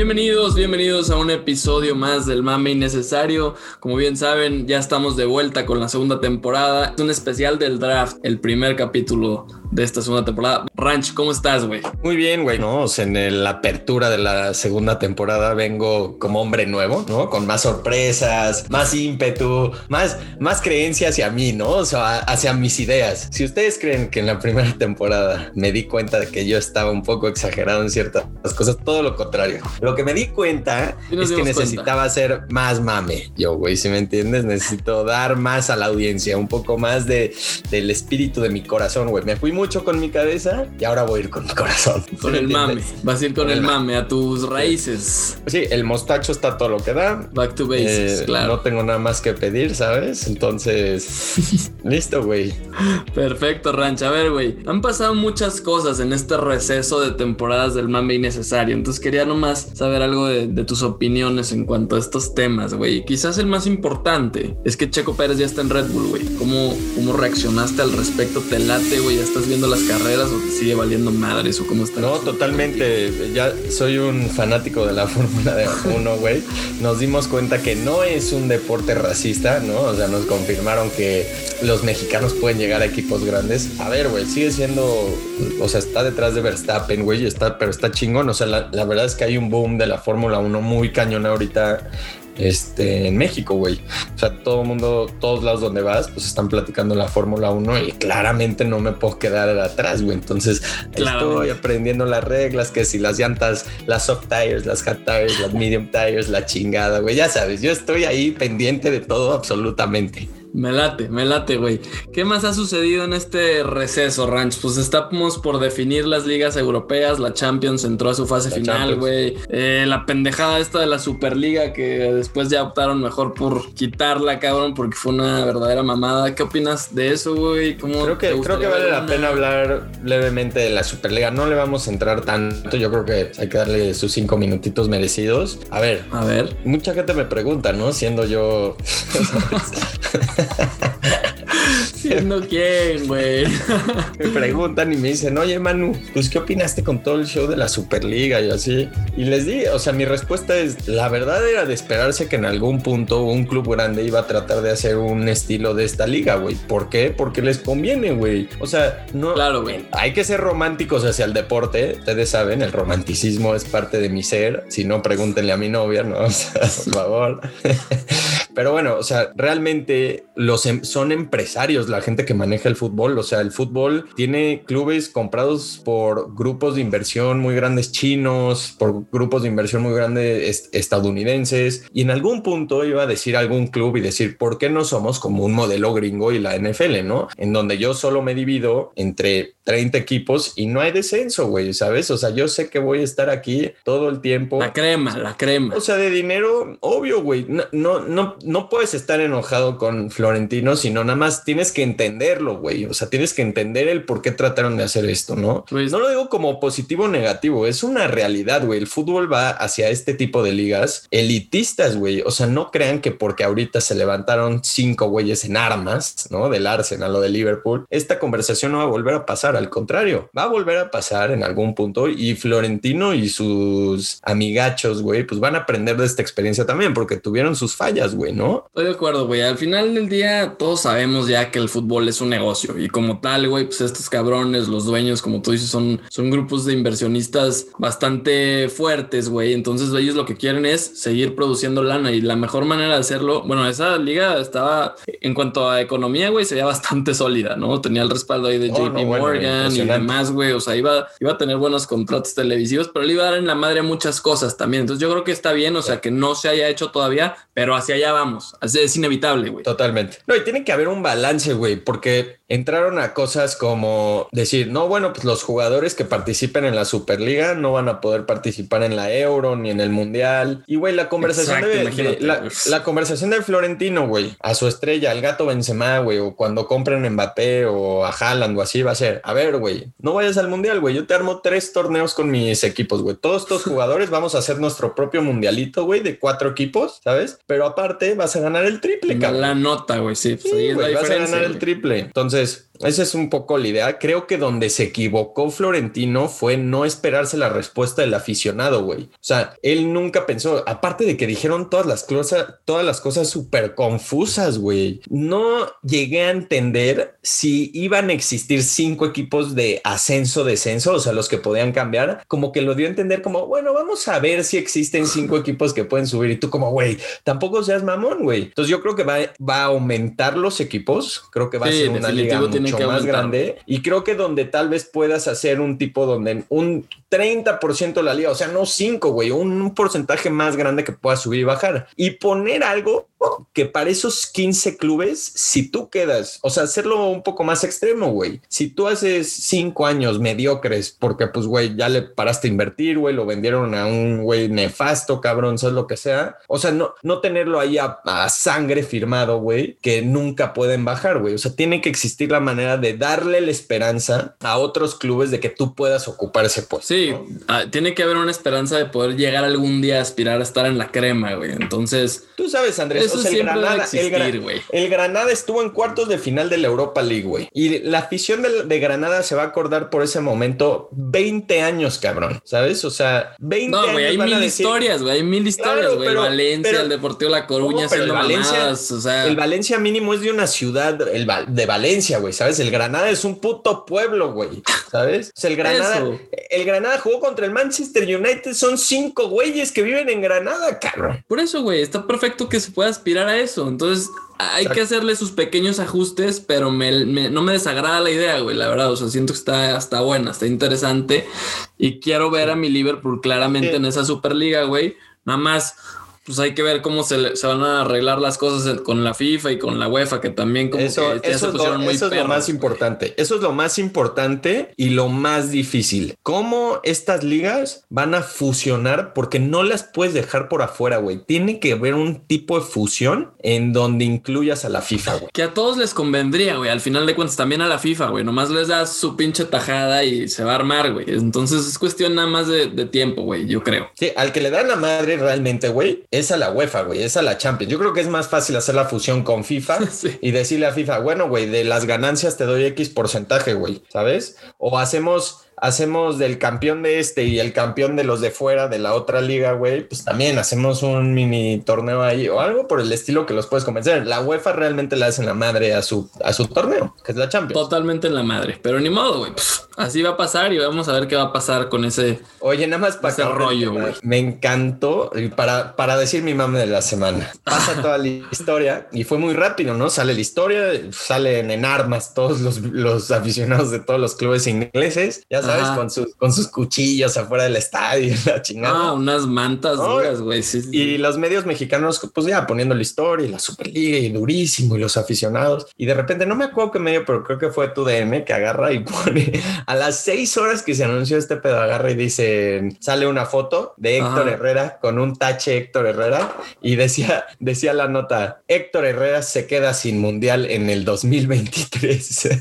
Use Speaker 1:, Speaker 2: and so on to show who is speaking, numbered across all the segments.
Speaker 1: Bienvenidos, bienvenidos a un episodio más del Mame Innecesario. Como bien saben, ya estamos de vuelta con la segunda temporada. Es un especial del draft, el primer capítulo de esta segunda temporada. Ranch, ¿cómo estás, güey?
Speaker 2: Muy bien, güey. No, en la apertura de la segunda temporada vengo como hombre nuevo, ¿no? Con más sorpresas, más ímpetu, más, más creencia hacia mí, ¿no? O sea, hacia mis ideas. Si ustedes creen que en la primera temporada me di cuenta de que yo estaba un poco exagerado en ciertas cosas, todo lo contrario. Lo que me di cuenta es que necesitaba hacer más mame. Yo, güey, si me entiendes, necesito dar más a la audiencia, un poco más de, del espíritu de mi corazón, güey. Me fui mucho con mi cabeza y ahora voy a ir con mi corazón.
Speaker 1: Con el mame. Vas a ir con el mame, a tus raíces.
Speaker 2: Sí, el mostacho está todo lo que da.
Speaker 1: Back to basics, eh, claro.
Speaker 2: No tengo nada más que pedir, ¿sabes? Entonces, listo, güey.
Speaker 1: Perfecto, Ranch. A ver, güey. Han pasado muchas cosas en este receso de temporadas del mame innecesario. Entonces quería nomás saber algo de, tus opiniones en cuanto a estos temas, güey. Quizás el más importante es que Checo Pérez ya está en Red Bull, güey. ¿Cómo, ¿Cómo reaccionaste al respecto? ¿Te late, güey? ¿Ya estás viendo las carreras o te sigue valiendo madres o cómo está?
Speaker 2: No, totalmente. Ya soy un fanático de la Fórmula de 1, güey. Nos dimos cuenta que no es un deporte racista, ¿no? O sea, nos confirmaron que los mexicanos pueden llegar a equipos grandes. A ver, güey, sigue siendo, o sea, está detrás de Verstappen, güey, está, pero está chingón. O sea, la, la verdad es que hay un boom de la Fórmula 1 muy cañón ahorita este, en México, güey. O sea, todo el mundo, todos lados donde vas, pues están platicando la Fórmula 1 y claramente no me puedo quedar atrás, güey. Entonces estoy aprendiendo las reglas, que si las llantas, las soft tires, las hard tires, las medium tires, la chingada, güey. Ya sabes, yo estoy ahí pendiente de todo absolutamente.
Speaker 1: Me late, me late, güey. ¿Qué más ha sucedido en este receso, Ranch? Pues estamos por definir las ligas europeas. La Champions entró a su fase final, güey. Eh, la pendejada esta de la Superliga que después ya optaron mejor por quitarla, cabrón, porque fue una verdadera mamada. ¿Qué opinas de eso, güey?
Speaker 2: Creo que, creo que vale la pena hablar levemente de la Superliga. No le vamos a entrar tanto. Yo creo que hay que darle sus cinco minutitos merecidos. A ver.
Speaker 1: A ver.
Speaker 2: Mucha gente me pregunta, ¿no? Siendo yo... ハハハハ!
Speaker 1: ¿Siendo quién, güey?
Speaker 2: me preguntan y me dicen, oye, Manu, pues, ¿qué opinaste con todo el show de la Superliga y así? Y les di, o sea, mi respuesta es, la verdad era de esperarse que en algún punto un club grande iba a tratar de hacer un estilo de esta liga, güey. ¿Por qué? Porque les conviene, güey. O sea, no...
Speaker 1: Claro, güey.
Speaker 2: Hay que ser románticos hacia el deporte. Ustedes saben, el romanticismo es parte de mi ser. Si no, pregúntenle a mi novia, ¿no? O sea, por favor. Pero bueno, o sea, realmente los em, son empresarios la gente que maneja el fútbol. O sea, el fútbol tiene clubes comprados por grupos de inversión muy grandes chinos, por grupos de inversión muy grandes estadounidenses. Y en algún punto iba a decir algún club y decir, ¿por qué no somos como un modelo gringo y la NFL, no? En donde yo solo me divido entre 30 equipos y no hay descenso, güey, ¿sabes? O sea, yo sé que voy a estar aquí todo el tiempo.
Speaker 1: La crema, la crema.
Speaker 2: O sea, de dinero, obvio, güey. No, no, no, no puedes estar enojado con Florentino, sino nada más tienes que entenderlo, güey. O sea, tienes que entender el por qué trataron de hacer esto, ¿no? Pues, no lo digo como positivo o negativo, es una realidad, güey. El fútbol va hacia este tipo de ligas elitistas, güey. O sea, no crean que porque ahorita se levantaron cinco güeyes en armas, ¿no? Del Arsenal o de Liverpool, esta conversación no va a volver a pasar. Al contrario, va a volver a pasar en algún punto y Florentino y sus amigachos, güey, pues van a aprender de esta experiencia también porque tuvieron sus fallas, güey, ¿no?
Speaker 1: Estoy de acuerdo, güey. Al final del día todos sabemos ya que el fútbol es un negocio y como tal, güey, pues estos cabrones, los dueños, como tú dices, son, son grupos de inversionistas bastante fuertes, güey. Entonces ellos lo que quieren es seguir produciendo lana y la mejor manera de hacerlo, bueno, esa liga estaba en cuanto a economía, güey, sería bastante sólida, ¿no? Tenía el respaldo ahí de JP Morgan y demás, güey. O sea, iba, iba a tener buenos contratos televisivos, pero le iba a dar en la madre muchas cosas también. Entonces yo creo que está bien, o sea, que no se haya hecho todavía, pero hacia allá vamos. Es inevitable, güey.
Speaker 2: Totalmente. No, y tiene que haber un balance, güey, porque entraron a cosas como decir, no, bueno, pues los jugadores que participen en la Superliga no van a poder participar en la Euro ni en el Mundial. Y, güey, la conversación de, la, conversación de Florentino, güey, a su estrella, al gato Benzema, güey, o cuando compren Mbappé o a Haaland o así va a ser, a ver, güey, no vayas al Mundial, güey, yo te armo tres torneos con mis equipos, güey. Todos estos jugadores vamos a hacer nuestro propio mundialito, güey, de cuatro equipos, ¿sabes? Pero aparte vas a ganar el triple,
Speaker 1: cabrón. La nota, güey, sí.
Speaker 2: Pues, vas a ganar el triple. Entonces, is esa es un poco la idea. Creo que donde se equivocó Florentino fue no esperarse la respuesta del aficionado, güey. O sea, él nunca pensó, aparte de que dijeron todas las cosas, todas las cosas súper confusas, güey. No llegué a entender si iban a existir cinco equipos de ascenso, descenso, o sea, los que podían cambiar, como que lo dio a entender como, bueno, vamos a ver si existen cinco equipos que pueden subir y tú como, güey, tampoco seas mamón, güey. Entonces yo creo que va, va a aumentar los equipos, creo que va a ser una liga mucho más grande y creo que donde tal vez puedas hacer un tipo donde un 30% de la liga, o sea, no 5, güey, un, porcentaje más grande que pueda subir y bajar y poner algo que para esos 15 clubes, si tú quedas, o sea, hacerlo un poco más extremo, güey. Si tú haces 5 años mediocres porque, pues, güey, ya le paraste a invertir, güey, lo vendieron a un güey nefasto, cabrón, sabes lo que sea. O sea, no, no tenerlo ahí a, sangre firmado, güey, que nunca pueden bajar, güey. O sea, tiene que existir la manera de darle la esperanza a otros clubes de que tú puedas ocupar ese puesto.
Speaker 1: Sí, ah, tiene que haber una esperanza de poder llegar algún día a aspirar a estar en la crema, güey. Entonces,
Speaker 2: tú sabes, Andrés, el, Granada, el, Granada estuvo en cuartos de final de la Europa League, güey. Y la afición de, Granada se va a acordar por ese momento 20 años, cabrón. ¿Sabes? O sea, 20
Speaker 1: no, güey, hay mil historias, güey. Hay mil historias, güey. Valencia, el Deportivo La Coruña,
Speaker 2: el Valencia, o sea... el Valencia mínimo es de una ciudad el, de Valencia, güey. ¿Sabes? El Granada es un puto pueblo, güey. ¿Sabes? O sea, el Granada, el Granada jugó contra el Manchester United. Son cinco güeyes que viven en Granada, cabrón.
Speaker 1: Por eso, güey, está perfecto que se pueda aspirar a eso. Entonces, hay que hacerle sus pequeños ajustes, pero no me desagrada la idea, güey, la verdad. O sea, siento que está, está buena, está interesante. Y quiero ver a mi Liverpool claramente en esa Superliga, güey. Nada más pues hay que ver cómo se, van a arreglar las cosas con la FIFA y con la UEFA, que también como
Speaker 2: eso,
Speaker 1: que
Speaker 2: eso, es lo, eso es lo más importante. Eso es lo más importante y lo más difícil. ¿Cómo estas ligas van a fusionar? Porque no las puedes dejar por afuera, güey. Tiene que haber un tipo de fusión en donde incluyas a la FIFA, güey.
Speaker 1: Que a todos les convendría, güey. Al final de cuentas, también a la FIFA, güey. Nomás les das su pinche tajada y se va a armar, güey. Entonces es cuestión nada más de, de tiempo, güey. Yo creo.
Speaker 2: Sí, al que le dan la madre realmente, güey, es a la UEFA, güey, es a la Champions. Yo creo que es más fácil hacer la fusión con FIFA y decirle a FIFA, bueno, güey, de las ganancias te doy X porcentaje, güey, ¿sabes? O hacemos hacemos del campeón de este y el campeón de los de fuera de la otra liga, güey, pues también hacemos un mini torneo ahí o algo por el estilo que los puedes convencer. La UEFA realmente le hace en la madre a su, a su torneo, que es la Champions.
Speaker 1: Totalmente en la madre, pero ni modo, güey. así va a pasar y vamos a ver qué va a pasar con ese.
Speaker 2: Oye, nada más para ese rollo, güey. Me encantó para, para decir mi mame de la semana. Pasa toda la historia y fue muy rápido, ¿no? Sale la historia, salen en armas todos los, los aficionados de todos los clubes ingleses. Ya con, sus, con sus cuchillos afuera del estadio, la chingada.
Speaker 1: Ah, unas mantas duras, güey.
Speaker 2: Y los medios mexicanos, pues ya poniendo la historia y la Superliga y durísimo y los aficionados. Y de repente, no me acuerdo qué medio, pero creo que fue tu DM que agarra y pone a las seis horas que se anunció este pedo, agarra y dice, sale una foto de Héctor Herrera con un tache Héctor Herrera y decía, decía la nota, Héctor Herrera se queda sin mundial en el 2023.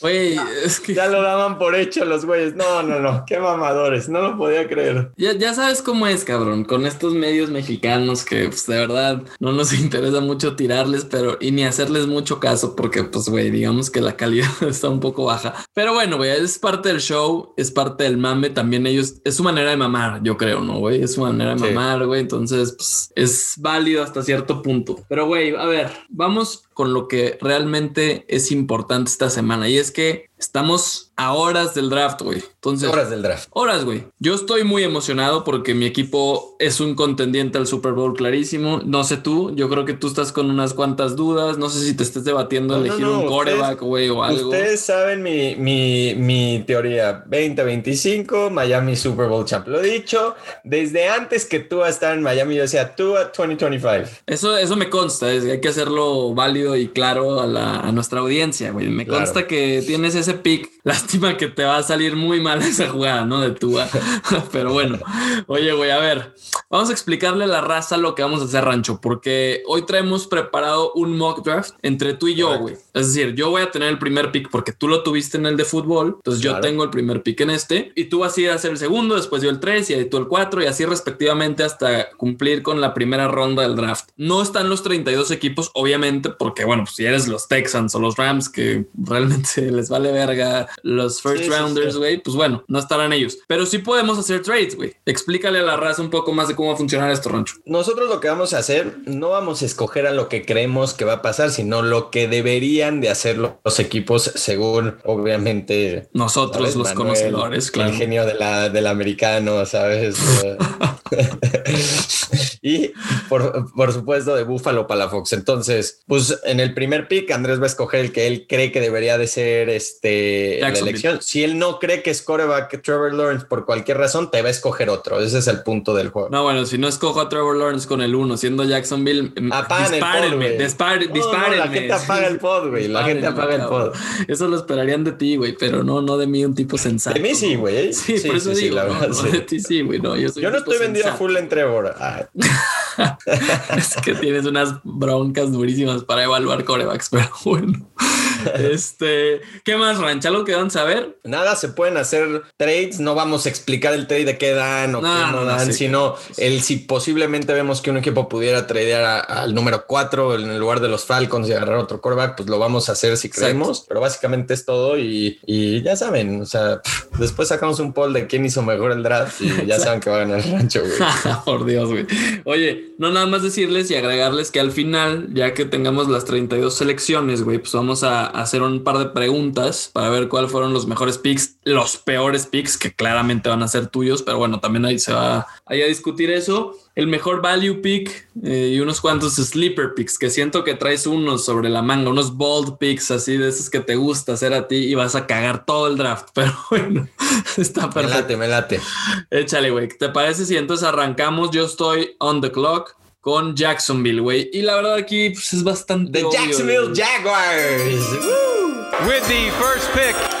Speaker 1: Güey, es que
Speaker 2: ya lo daban por hecho los güeyes. No, no, no, qué mamadores, no lo podía creer.
Speaker 1: Ya, ya sabes cómo es, cabrón, con estos medios mexicanos que pues, de verdad no nos interesa mucho tirarles, pero y ni hacerles mucho caso porque pues, güey, digamos que la calidad está un poco baja. Pero bueno, güey, es parte del show, es parte del mame, también ellos, es su manera de mamar, yo creo, ¿no, güey? Es su manera de mamar, güey, entonces pues, es válido hasta cierto punto. Pero, güey, a ver, vamos con lo que realmente es importante esta semana y es que estamos a horas del draft, güey. Entonces,
Speaker 2: horas del draft.
Speaker 1: Horas, güey. Yo estoy muy emocionado porque mi equipo es un contendiente al Super Bowl clarísimo. No sé tú, yo creo que tú estás con unas cuantas dudas. No sé si te estés debatiendo elegir un coreback, güey, o algo.
Speaker 2: Ustedes saben mi, mi, mi teoría 2025, Miami Super Bowl champ. Lo he dicho desde antes que tú estar en Miami, yo decía tú a 2025.
Speaker 1: Eso, eso me consta, es, hay que hacerlo válido y claro a, la, a nuestra audiencia, güey. Me consta que tienes ese pick. Lástima que te va a salir muy mal esa jugada, ¿no? De Tua. Pero bueno, oye, güey, a ver, vamos a explicarle a la raza lo que vamos a hacer, Rancho, porque hoy traemos preparado un mock draft entre tú y yo, güey. Es decir, yo voy a tener el primer pick porque tú lo tuviste en el de fútbol, entonces yo tengo el primer pick en este, y tú vas a ir a hacer el segundo, después yo el 3 y tú el 4 y así respectivamente hasta cumplir con la primera ronda del draft. No están los 32 equipos, obviamente, porque bueno, pues si eres los Texans o los Rams, que realmente les vale verga los first rounders, güey, pues bueno, no estarán ellos. Pero sí podemos hacer trades, güey. Explícale a la raza un poco más de cómo va a funcionar esto, Rancho.
Speaker 2: Nosotros lo que vamos a hacer, no vamos a escoger a lo que creemos que va a pasar, sino lo que deberían de hacer los equipos según, obviamente,
Speaker 1: nosotros los conocedores,
Speaker 2: claro. El genio de la, del americano, ¿sabes? y por, por, supuesto de Buffalo Palafox. Entonces, pues en el primer pick, Andrés va a escoger el que él cree que debería de ser este, la elección. Si él no cree que es coreback Trevor Lawrence por cualquier razón, te va a escoger otro. Ese es el punto del juego.
Speaker 1: No, bueno, si no escojo a Trevor Lawrence con el 1, siendo Jacksonville,
Speaker 2: mm, dispárenme,
Speaker 1: dispárenme.
Speaker 2: la gente apaga el pod, güey. La gente apaga el pod.
Speaker 1: Eso lo esperarían de ti, güey, pero no, no de mí, un tipo sensato.
Speaker 2: De mí sí, güey.
Speaker 1: Sí, por eso digo, la verdad, de ti sí, güey. No, yo,
Speaker 2: yo no estoy vendido full en Trevor.
Speaker 1: es que tienes unas broncas durísimas para evaluar corebacks, pero bueno. Este, ¿qué más, Rancha? ¿Lo que dan saber?
Speaker 2: Nada, se pueden hacer trades. No vamos a explicar el trade de qué dan o qué no, dan, sino el si posiblemente vemos que un equipo pudiera tradear al número 4 en el lugar de los Falcons y agarrar otro coreback, pues lo vamos a hacer si creemos. Pero básicamente es todo y, ya saben, o sea, después sacamos un poll de quién hizo mejor el draft y ya saben que va a ganar el rancho, güey.
Speaker 1: Por Dios, güey. Oye, no nada más decirles y agregarles que al final, ya que tengamos las 32 selecciones, güey, pues vamos a hacer un par de preguntas para ver cuáles fueron los mejores picks, los peores picks, que claramente van a ser tuyos, pero bueno, también ahí se va a discutir eso. El mejor value pick eh, y unos cuantos sleeper picks, que siento que traes unos sobre la manga, unos bold picks así de esos que te gusta hacer a ti y vas a cagar todo el draft. Pero bueno, está perfecto. Me
Speaker 2: late, me late.
Speaker 1: Échale, güey. ¿Te parece si entonces arrancamos? Yo estoy on the clock con Jacksonville, güey. Y la verdad aquí pues, es bastante.
Speaker 2: The Jacksonville Jaguars.
Speaker 3: With the first pick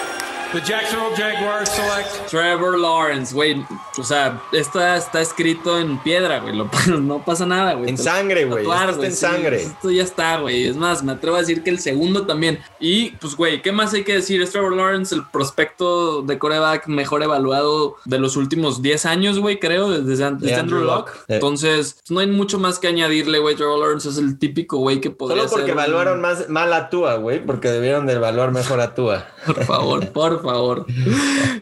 Speaker 3: The Jacksonville Jaguars select
Speaker 1: Trevor Lawrence, güey. O sea, esto está escrito en piedra, güey. no pasa nada, güey.
Speaker 2: En sangre, güey. Está en sangre.
Speaker 1: Esto ya está, güey. Es más, me atrevo a decir que el segundo también. Y pues, güey, ¿qué más hay que decir? Es Trevor Lawrence, el prospecto de coreback mejor evaluado de los últimos 10 años, güey, creo, desde, Andrew, Locke. Entonces, pues, no hay mucho más que añadirle, güey. Trevor Lawrence es el típico güey que podría
Speaker 2: Solo porque evaluaron más mal a Tua, güey, porque debieron de evaluar mejor a Tua.
Speaker 1: Por favor, por favor.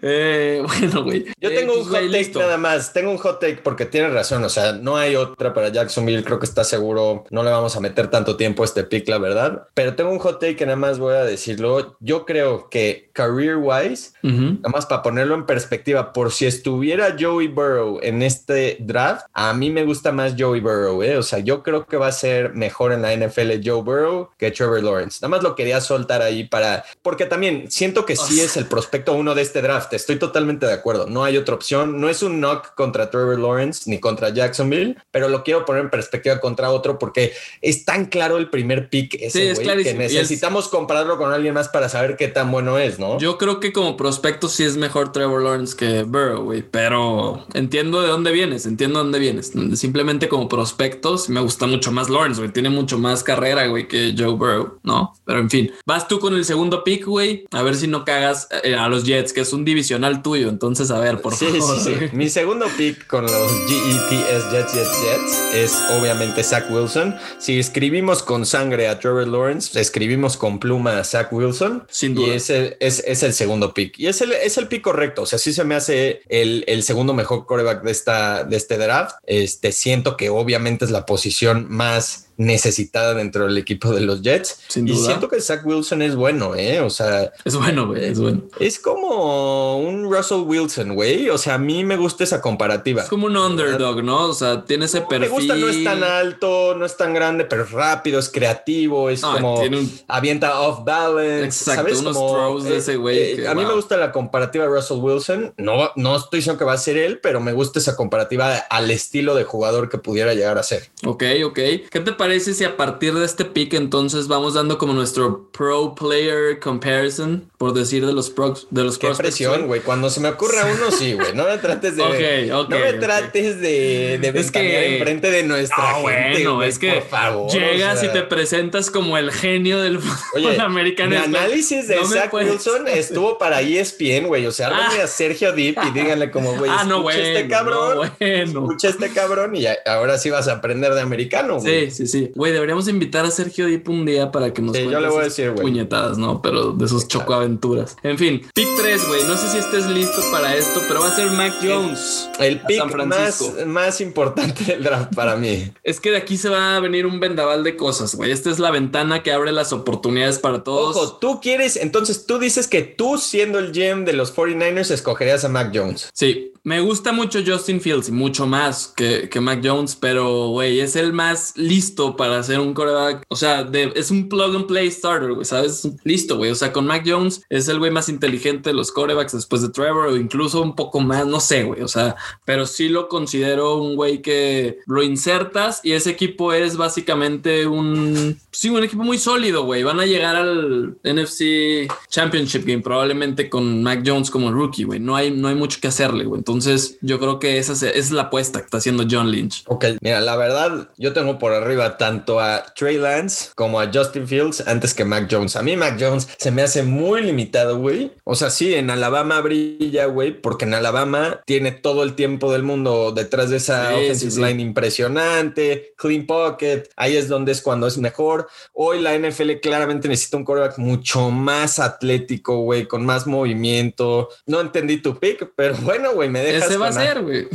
Speaker 1: Eh, bueno, güey.
Speaker 2: Yo
Speaker 1: eh,
Speaker 2: tengo un pues, hot take nada más. Tengo un hot take porque tiene razón. O sea, no hay otra para Jacksonville. Creo que está seguro. No le vamos a meter tanto tiempo a este pick, la verdad. Pero tengo un hot take que nada más voy a decirlo. Yo creo que career wise, nada más para ponerlo en perspectiva, por si estuviera Joey Burrow en este draft, a mí me gusta más Joey Burrow. ¿eh? O sea, yo creo que va a ser mejor en la NFL Joe Burrow que Trevor Lawrence. Nada más lo quería soltar ahí para. Porque también siento que sí es el prospecto uno de este draft. Estoy totalmente de acuerdo. No hay otra opción. No es un knock contra Trevor Lawrence ni contra Jacksonville, pero lo quiero poner en perspectiva contra otro porque es tan claro el primer pick ese, que necesitamos compararlo con alguien más para saber qué tan bueno es, ¿no?
Speaker 1: Yo creo que como prospecto sí es mejor Trevor Lawrence que Burrow, güey, pero entiendo de dónde vienes, entiendo de dónde vienes. Simplemente como prospecto me gusta mucho más Lawrence, güey. Tiene mucho más carrera, güey, que Joe Burrow, ¿no? Pero en fin, vas tú con el segundo pick, güey, a ver si no cagas eh, a los Jets, que es un divisional tuyo. Entonces, a ver, por favor. Sí, sí.
Speaker 2: Mi segundo pick con los GETS Jets, Jets, Jets es obviamente Zach Wilson. Si escribimos con sangre a Trevor Lawrence, escribimos con pluma a Zach Wilson.
Speaker 1: Sin duda.
Speaker 2: Y es el, es, es el segundo pick. Y es el, es el pick correcto. O sea, sí se me hace el, el segundo mejor coreback de, esta, de este draft. Este, siento que obviamente es la posición más necesitada dentro del equipo de los Jets.
Speaker 1: Sin duda.
Speaker 2: Y siento que Zach Wilson es bueno, ¿eh? O sea...
Speaker 1: Es bueno, güey, es bueno.
Speaker 2: Es como un Russell Wilson, güey. O sea, a mí me gusta esa comparativa.
Speaker 1: Es como un underdog, ¿no? O sea, tiene ese perfil.
Speaker 2: Me gusta, no es tan alto, no es tan grande, pero es rápido, es creativo, es como... Avienta off balance.
Speaker 1: Exacto, ¿sabes? unos throws de ese güey.
Speaker 2: Eh, a mí me gusta la comparativa de Russell Wilson. No, no estoy diciendo que va a ser él, pero me gusta esa comparativa al estilo de jugador que pudiera llegar a ser.
Speaker 1: Ok, ok. ¿Qué te parece si a partir de este pick entonces vamos dando como nuestro pro player comparison, por decir de los pros, de los
Speaker 2: Qué presión, güey. Cuando se me ocurra uno, sí, güey. No me trates de. No me trates de, de
Speaker 1: Es que-
Speaker 2: enfrente de nuestra
Speaker 1: Ah,
Speaker 2: gente.
Speaker 1: bueno, es que
Speaker 2: por favor,
Speaker 1: llegas
Speaker 2: o sea.
Speaker 1: y te presentas como el genio del fútbol
Speaker 2: Oye,
Speaker 1: americano.
Speaker 2: mi análisis de
Speaker 1: no
Speaker 2: Zach
Speaker 1: puedes-
Speaker 2: Wilson estuvo para ESPN, güey. O sea,
Speaker 1: Ah.
Speaker 2: a Sergio Deep y díganle como, güey,
Speaker 1: Ah, no,
Speaker 2: escucha
Speaker 1: bueno.
Speaker 2: este cabrón.
Speaker 1: no, bueno.
Speaker 2: Escucha este cabrón y ahora sí vas a aprender de americano, güey.
Speaker 1: Sí, sí, sí. Güey, deberíamos invitar a Sergio Dip un día para que nos
Speaker 2: Sí, yo
Speaker 1: cuente
Speaker 2: le voy a
Speaker 1: esas
Speaker 2: decir, güey.
Speaker 1: puñetadas, ¿no? Pero de sus chocoaventuras. En fin, pick 3, güey. No sé si estés listo para esto, pero va a ser Mac Jones.
Speaker 2: El pick
Speaker 1: San Francisco.
Speaker 2: más, más importante del draft para mí.
Speaker 1: Es que de aquí se va a venir un vendaval de cosas, güey. Esta es la ventana que abre las oportunidades para todos.
Speaker 2: Ojo, tú quieres, entonces tú dices que tú siendo el GM de los 49ers escogerías a Mac Jones.
Speaker 1: Sí, me gusta mucho Justin Fields mucho más que, que Mac Jones, pero güey, es el más listo para hacer un coreback. O sea, de- es un plug and play starter, güey, ¿sabes? Listo, güey. O sea, con Mac Jones es el güey más inteligente de los corebacks después de Trevor o incluso un poco más, no sé, güey. O sea, pero sí lo considero un güey que lo insertas y ese equipo es básicamente un, sí, un equipo muy sólido, güey. Van a llegar al NFC Championship Game probablemente con Mac Jones como rookie, güey. No hay, no hay mucho que hacerle, güey. Entonces yo creo que esa es, esa es la apuesta que está haciendo John Lynch.
Speaker 2: Ok, mira, la verdad, yo tengo por arriba tanto a Trey Lance como a Justin Fields antes que Mac Jones. A mí Mac Jones se me hace muy limitado, güey. O sea, sí, en Alabama brilla, güey, porque en Alabama tiene todo el tiempo del mundo detrás de esa
Speaker 1: Sí,
Speaker 2: offensive
Speaker 1: sí, sí.
Speaker 2: line impresionante, clean pocket, ahí es donde es cuando es mejor. Hoy la NFL claramente necesita un quarterback mucho más atlético, güey, con más movimiento. No entendí tu pick, pero bueno, güey, me dejas
Speaker 1: Ese va a ser, güey.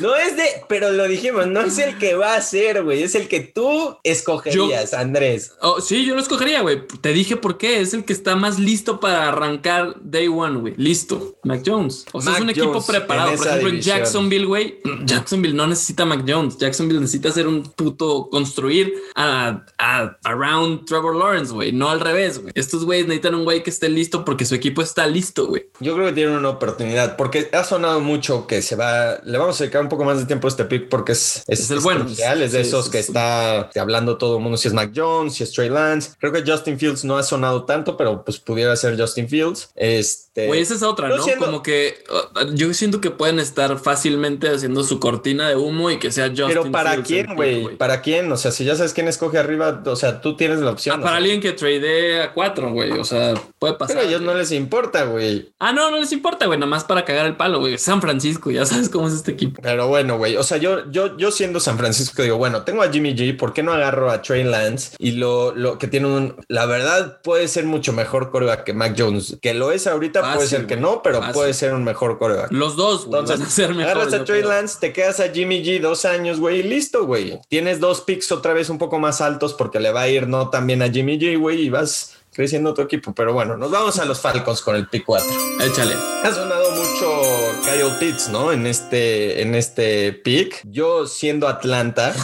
Speaker 2: no es de, pero lo dijimos, no es el que va a ser, güey, es el que tú escogerías, Andrés.
Speaker 1: Oh, sí, yo lo escogería, güey. Te dije por qué. Es el que está más listo para arrancar day one, güey. Listo. Mac Jones. O sea,
Speaker 2: Mac
Speaker 1: es un equipo preparado. Por ejemplo,
Speaker 2: división.
Speaker 1: en Jacksonville, güey. Jacksonville no necesita Mac Jones. Jacksonville necesita hacer un puto construir a, a- around Trevor Lawrence, güey. No al revés, güey. Estos güeyes necesitan un güey que esté listo porque su equipo está listo, güey.
Speaker 2: Yo creo que tienen una oportunidad porque ha sonado mucho que se va. Le vamos a dedicar un poco más de tiempo a este pick porque es,
Speaker 1: Es el bueno.
Speaker 2: es de
Speaker 1: Sí,
Speaker 2: esos
Speaker 1: sí,
Speaker 2: que
Speaker 1: sí.
Speaker 2: Está hablando todo el mundo si es Mac Jones, si es Trey Lance. Creo que Justin Fields no ha sonado tanto, pero pues pudiera ser Justin Fields. Este.
Speaker 1: Güey, esa es otra, ¿no?
Speaker 2: siendo-
Speaker 1: Como que uh, yo siento que pueden estar fácilmente haciendo su cortina de humo y que sea Justin
Speaker 2: pero para
Speaker 1: Fields
Speaker 2: quién, güey, para quién, o sea, si ya sabes quién escoge arriba, o sea, tú tienes la opción.
Speaker 1: Ah, para
Speaker 2: sea,
Speaker 1: alguien que trade a cuatro, güey. O sea, puede pasar.
Speaker 2: pero a ellos no les importa, güey.
Speaker 1: Ah, no, no les importa, güey. Nada más para cagar el palo, güey. San Francisco, ya sabes cómo es este equipo.
Speaker 2: Pero bueno, güey, o sea, yo, yo, yo siendo San Francisco digo, bueno, tengo a Jimmy G, ¿por qué no agarro a Trey Lance? Y lo, lo que tiene un, la verdad puede ser mucho mejor coreback que Mac Jones, que lo es ahorita, puede ser que no, pero
Speaker 1: Fácil.
Speaker 2: puede ser un mejor coreback.
Speaker 1: Los dos, güey.
Speaker 2: Entonces,
Speaker 1: van a ser mejores,
Speaker 2: agarras a Trey
Speaker 1: creo.
Speaker 2: Lance, te quedas a Jimmy G dos años, güey, y listo, güey. Tienes dos picks otra vez un poco más altos porque le va a ir no tan bien a Jimmy G, güey, y vas creciendo tu equipo. Pero bueno, nos vamos a los Falcons con el pick 4.
Speaker 1: Échale.
Speaker 2: Ha sonado mucho Kyle Pitts, ¿no? En este, en este pick. Yo siendo Atlanta,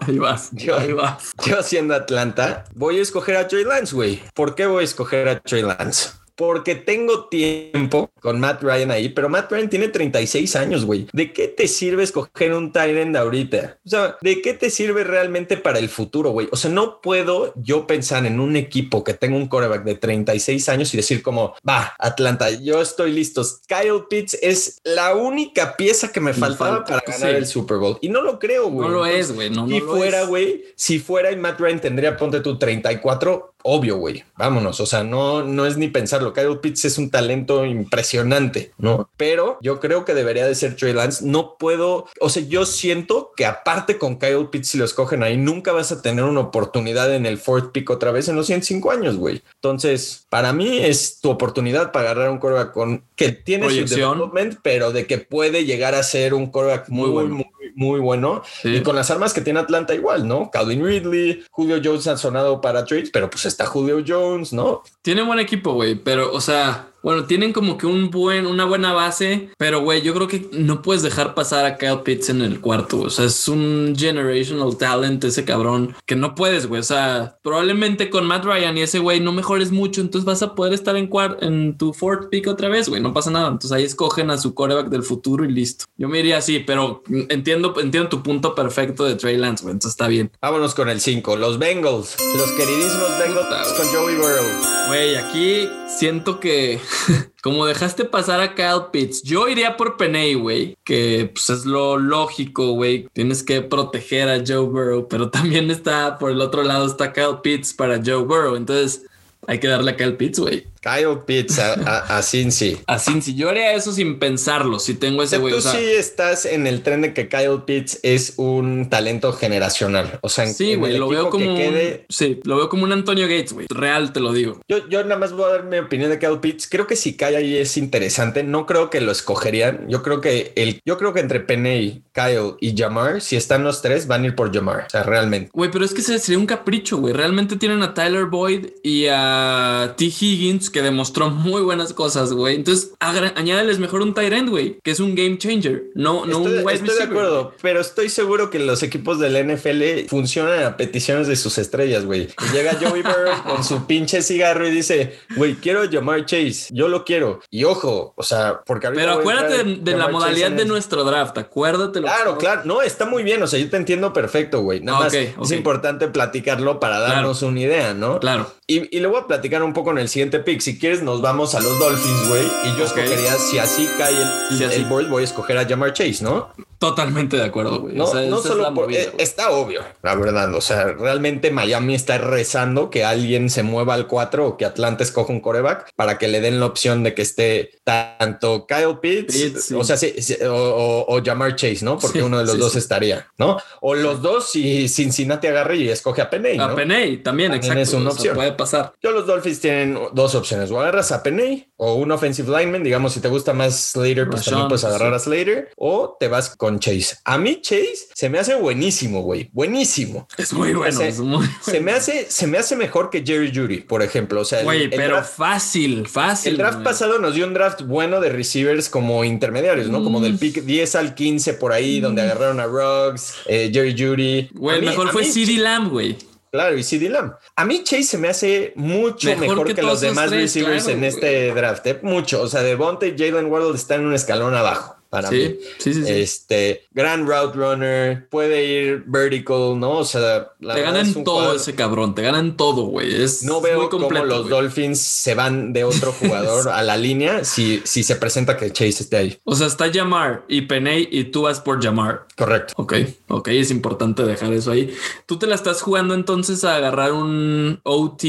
Speaker 1: Ahí vas.
Speaker 2: Yo-
Speaker 1: Ahí vas.
Speaker 2: yo siendo Atlanta, voy a escoger a Trey Lance, güey. ¿Por qué voy a escoger a Trey Lance? Porque tengo tiempo con Matt Ryan ahí, pero Matt Ryan tiene 36 años, güey. ¿De qué te sirve escoger un Tyrant ahorita? O sea, ¿de qué te sirve realmente para el futuro, güey? O sea, no puedo yo pensar en un equipo que tenga un coreback de 36 años y decir como, va, Atlanta, yo estoy listo. Kyle Pitts es la única pieza que me faltaba
Speaker 1: falta,
Speaker 2: para ganar
Speaker 1: sí.
Speaker 2: el Super Bowl. Y no lo creo, güey.
Speaker 1: No lo es, güey. No, no
Speaker 2: si fuera, güey, si fuera y Matt Ryan tendría, ponte tu 34, obvio, güey. Vámonos. O sea, no, no es ni pensarlo. Kyle Pitts es un talento impresionante, ¿no? Pero yo creo que debería de ser Trey Lance. No puedo, o sea, yo siento que aparte con Kyle Pitts, si lo escogen ahí, nunca vas a tener una oportunidad en el fourth pick otra vez en los 105 años, güey. Entonces, para mí es tu oportunidad para agarrar un quarterback con que tiene su development, pero de que puede llegar a ser un muy,
Speaker 1: Muy
Speaker 2: muy,
Speaker 1: bueno.
Speaker 2: muy, muy bueno.
Speaker 1: Sí.
Speaker 2: Y con las armas que tiene Atlanta igual, ¿no? Calvin Ridley, Julio Jones han sonado para trades, pero pues está Julio Jones, ¿no?
Speaker 1: Tiene buen equipo, güey, pero, o sea, Bueno, tienen como que un buen, una buena base, pero güey, yo creo que no puedes dejar pasar a Kyle Pitts en el cuarto. O sea, es un generational talent ese cabrón que no puedes, güey. O sea, probablemente con Matt Ryan y ese güey no mejores mucho, entonces vas a poder estar en, en tu fourth pick otra vez, güey. No pasa nada. Entonces ahí escogen a su coreback del futuro y listo. Yo me iría así, pero entiendo, entiendo tu punto perfecto de Trey Lance, güey. Entonces está bien.
Speaker 2: Vámonos con el 5. Los Bengals. Los queridísimos Bengals con Joey Burrow.
Speaker 1: Güey, aquí siento que como dejaste pasar a Kyle Pitts, yo iría por Peney, güey, que pues es lo lógico, güey. Tienes que proteger a Joe Burrow, pero también está por el otro lado está Kyle Pitts para Joe Burrow. Entonces, hay que darle a Kyle Pitts, güey.
Speaker 2: Kyle Pitts a, a, a Cincy.
Speaker 1: A Cincy. Yo haría eso sin pensarlo. Si tengo ese güey.
Speaker 2: Tú sí estás en el tren de que Kyle Pitts es un talento generacional. O sea,
Speaker 1: sí, güey. Lo veo como. Un, sí, lo veo como un Antonio Gates, güey. Real, te lo digo.
Speaker 2: Yo, yo nada más voy a dar mi opinión de Kyle Pitts. Creo que si cae ahí es interesante. No creo que lo escogerían. Yo creo que el, yo creo que entre Peney, Kyle y Jamar, si están los tres, van a ir por Jamar. O sea, realmente.
Speaker 1: Güey, pero es que sería un capricho, güey. Realmente tienen a Tyler Boyd y a T. Higgins que demostró muy buenas cosas, güey. Entonces, añádeles mejor un tight end, güey, que es un game changer, no, no
Speaker 2: estoy,
Speaker 1: un wide
Speaker 2: Estoy de acuerdo, pero estoy seguro que los equipos del NFL funcionan a peticiones de sus estrellas, güey. Llega Joey Burrow con su pinche cigarro y dice, güey, quiero llamar Chase, yo lo quiero. Y ojo, o sea, porque
Speaker 1: Pero acuérdate de, la modalidad de nuestro draft, acuérdate.
Speaker 2: Claro, claro, no, está muy bien, o sea, yo te entiendo perfecto, güey. Nada más es importante platicarlo para darnos una idea, ¿no?
Speaker 1: Claro.
Speaker 2: Y, y le voy a platicar un poco en el siguiente pick. Si quieres, nos vamos a los Dolphins, güey. Y yo escogería, si así cae el, board, voy a escoger a Jamar Chase, ¿no?
Speaker 1: Totalmente de acuerdo, güey.
Speaker 2: No, solo por, eh, está obvio, la verdad. O sea, realmente Miami está rezando que alguien se mueva al 4 o que Atlanta escoja un coreback para que le den la opción de que esté tanto Kyle Pitts, o sea, sí, o, Jamar Chase, ¿no? Porque uno de los dos estaría, ¿no? O los dos si Cincinnati agarre y escoge a Peney. ¿no?
Speaker 1: A Peney también, exacto.
Speaker 2: Es una opción.
Speaker 1: puede pasar.
Speaker 2: Yo los Dolphins tienen dos opciones. O agarras a Peney o un offensive lineman, digamos, si te gusta más Slater, pues también puedes agarrar a Slater o te vas con Chase. A mí Chase se me hace buenísimo, güey. Buenísimo.
Speaker 1: Es muy bueno.
Speaker 2: Se,
Speaker 1: es muy
Speaker 2: se me hace, se me hace mejor que Jerry Judy, por ejemplo. O sea,
Speaker 1: güey, pero fácil, fácil.
Speaker 2: El draft pasado nos dio un draft bueno de receivers como intermediarios, ¿no? Como del pick 10 al 15 por ahí, donde agarraron a Ruggs, eh, Jerry Judy.
Speaker 1: Güey, mejor fue CD Lamb, güey.
Speaker 2: Claro, y CD Lamb. A mí Chase se me hace mucho mejor, que, los demás receivers en este draft. ¿eh? Mucho. O sea, Devonta y Jalen Wardle están en un escalón abajo para mí.
Speaker 1: Sí, sí, sí.
Speaker 2: Este, gran route runner, puede ir vertical, ¿no? O sea,
Speaker 1: te ganan todo ese cabrón, te ganan todo, güey. Es
Speaker 2: no veo cómo los Dolphins se van de otro jugador a la línea si, si se presenta que Chase esté ahí.
Speaker 1: O sea, está Jamar y Peney y tú vas por Jamar.
Speaker 2: Correcto.
Speaker 1: Ok, ok, es importante dejar eso ahí. Tú te la estás jugando entonces a agarrar un OT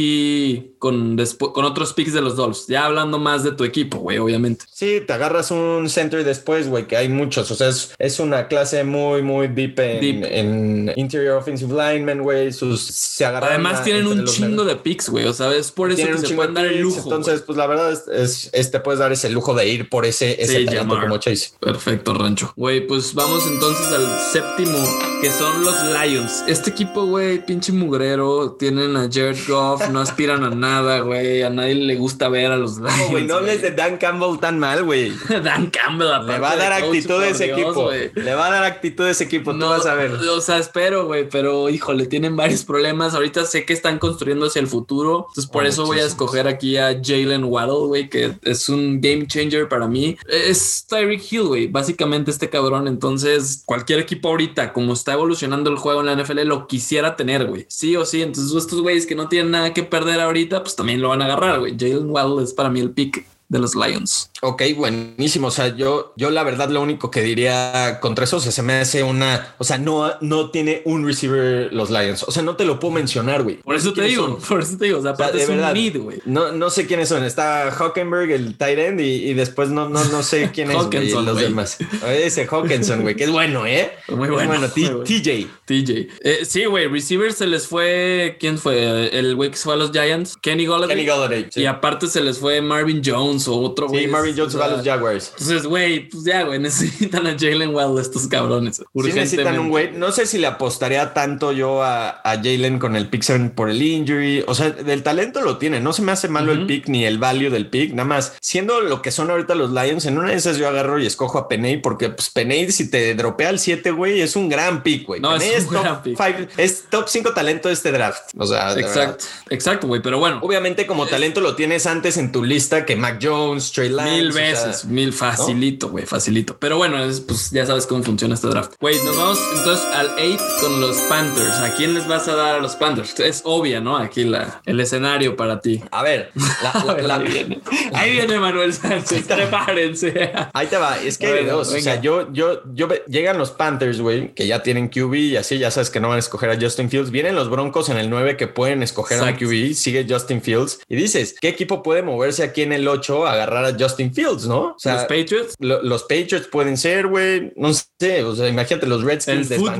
Speaker 1: con, con otros picks de los Dolphins, ya hablando más de tu equipo, güey, obviamente.
Speaker 2: Sí, te agarras un center después, güey, que hay muchos. O sea, es, una clase muy, muy deep en, interior offensive lineman, güey. Sus se agarran.
Speaker 1: Además, tienen un chingo de picks, güey. O sea, es por eso que se pueden dar el lujo.
Speaker 2: Entonces, pues la verdad es, es, te puedes dar ese lujo de ir por ese, ese talento como Chase.
Speaker 1: Perfecto, Rancho. Güey, pues vamos entonces al séptimo, que son los Lions. Este equipo, güey, pinche mugrero. Tienen a Jared Goff, no aspiran a nada, güey. A nadie le gusta ver a los Lions.
Speaker 2: No, güey, no hables de Dan Campbell tan mal, güey.
Speaker 1: Dan Campbell,
Speaker 2: Le va a dar actitud de ese equipo. Le va a dar actitud de ese equipo, no, tú vas a ver.
Speaker 1: O sea, espero, güey, pero híjole, tienen varios problemas. Ahorita sé que están construyendo hacia el futuro. Entonces, por oh, eso voy a escoger aquí a Jalen Waddle, güey, que es un game changer para mí. Es Tyreek Hill, güey, básicamente este cabrón. Entonces, cualquier equipo ahorita, como está evolucionando el juego en la NFL, lo quisiera tener, güey. Sí o sí. Entonces, estos güeyes que no tienen nada que perder ahorita, pues también lo van a agarrar, güey. Jalen Waddle es para mí el pick de los Lions.
Speaker 2: Ok, buenísimo. O sea, yo, yo la verdad lo único que diría contra eso, o sea, se me hace una, o sea, no, no tiene un receiver los Lions. O sea, no te lo puedo mencionar, güey.
Speaker 1: Por eso te digo, por eso te digo, o sea, aparte es un need, güey.
Speaker 2: No, no sé quiénes son. Está Hockenberg, el tight end, y, después no, no, no sé quién es wey, los demás. Ese Hawkinson, güey, que es bueno, ¿eh?
Speaker 1: Muy bueno. bueno.
Speaker 2: TJ.
Speaker 1: TJ. Eh, sí, güey, receiver se les fue, ¿quién fue? El güey que fue a los Giants, Kenny Golladay.
Speaker 2: Kenny Golladay.
Speaker 1: Y aparte se les fue Marvin Jones Jones o otro güey.
Speaker 2: Sí, Marvin Jones
Speaker 1: o
Speaker 2: va a los Jaguars.
Speaker 1: Entonces, güey, pues ya, güey, necesitan a Jalen Well estos cabrones.
Speaker 2: Sí necesitan
Speaker 1: urgentemente.
Speaker 2: un güey. No sé si le apostaría tanto yo a, a Jalen con el pick 7 por el injury. O sea, del talento lo tiene. No se me hace malo el pick ni el value del pick. Nada más, siendo lo que son ahorita los Lions, en una de esas yo agarro y escojo a Peney porque pues Peney si te dropea al 7, güey, es un gran pick, güey.
Speaker 1: No, es
Speaker 2: Penei
Speaker 1: un
Speaker 2: es, top
Speaker 1: gran pick.
Speaker 2: five- es top 5 talento de este draft. O sea.
Speaker 1: Exacto, exacto, güey, pero bueno.
Speaker 2: Obviamente como talento lo tienes antes en tu lista que Mac Jones, Trey Lance.
Speaker 1: Mil
Speaker 2: o sea,
Speaker 1: veces, mil facilito, güey, facilito. Pero bueno, es, pues ya sabes cómo funciona este draft. Güey, nos vamos entonces al 8 con los Panthers. ¿A quién les vas a dar a los Panthers? Es obvia, ¿no? Aquí la, el escenario para ti.
Speaker 2: A ver, la- la- la-
Speaker 1: Ahí viene. Ahí viene Manuel Sánchez, prepárense.
Speaker 2: Ahí te va, es que hay de
Speaker 1: Bueno,
Speaker 2: dos. O sea, yo, yo, yo llegan los Panthers, güey, que ya tienen QB y así, ya sabes que no van a escoger a Justin Fields. Vienen los Broncos en el 9 que pueden escoger
Speaker 1: Exacto.
Speaker 2: a QB, sigue Justin Fields. Y dices, ¿qué equipo puede moverse aquí en el 8 agarrar a Justin Fields, no? O sea,
Speaker 1: los Patriots.
Speaker 2: lo- los Patriots pueden ser, güey. No sé, o sea, imagínate los Redskins
Speaker 1: El team,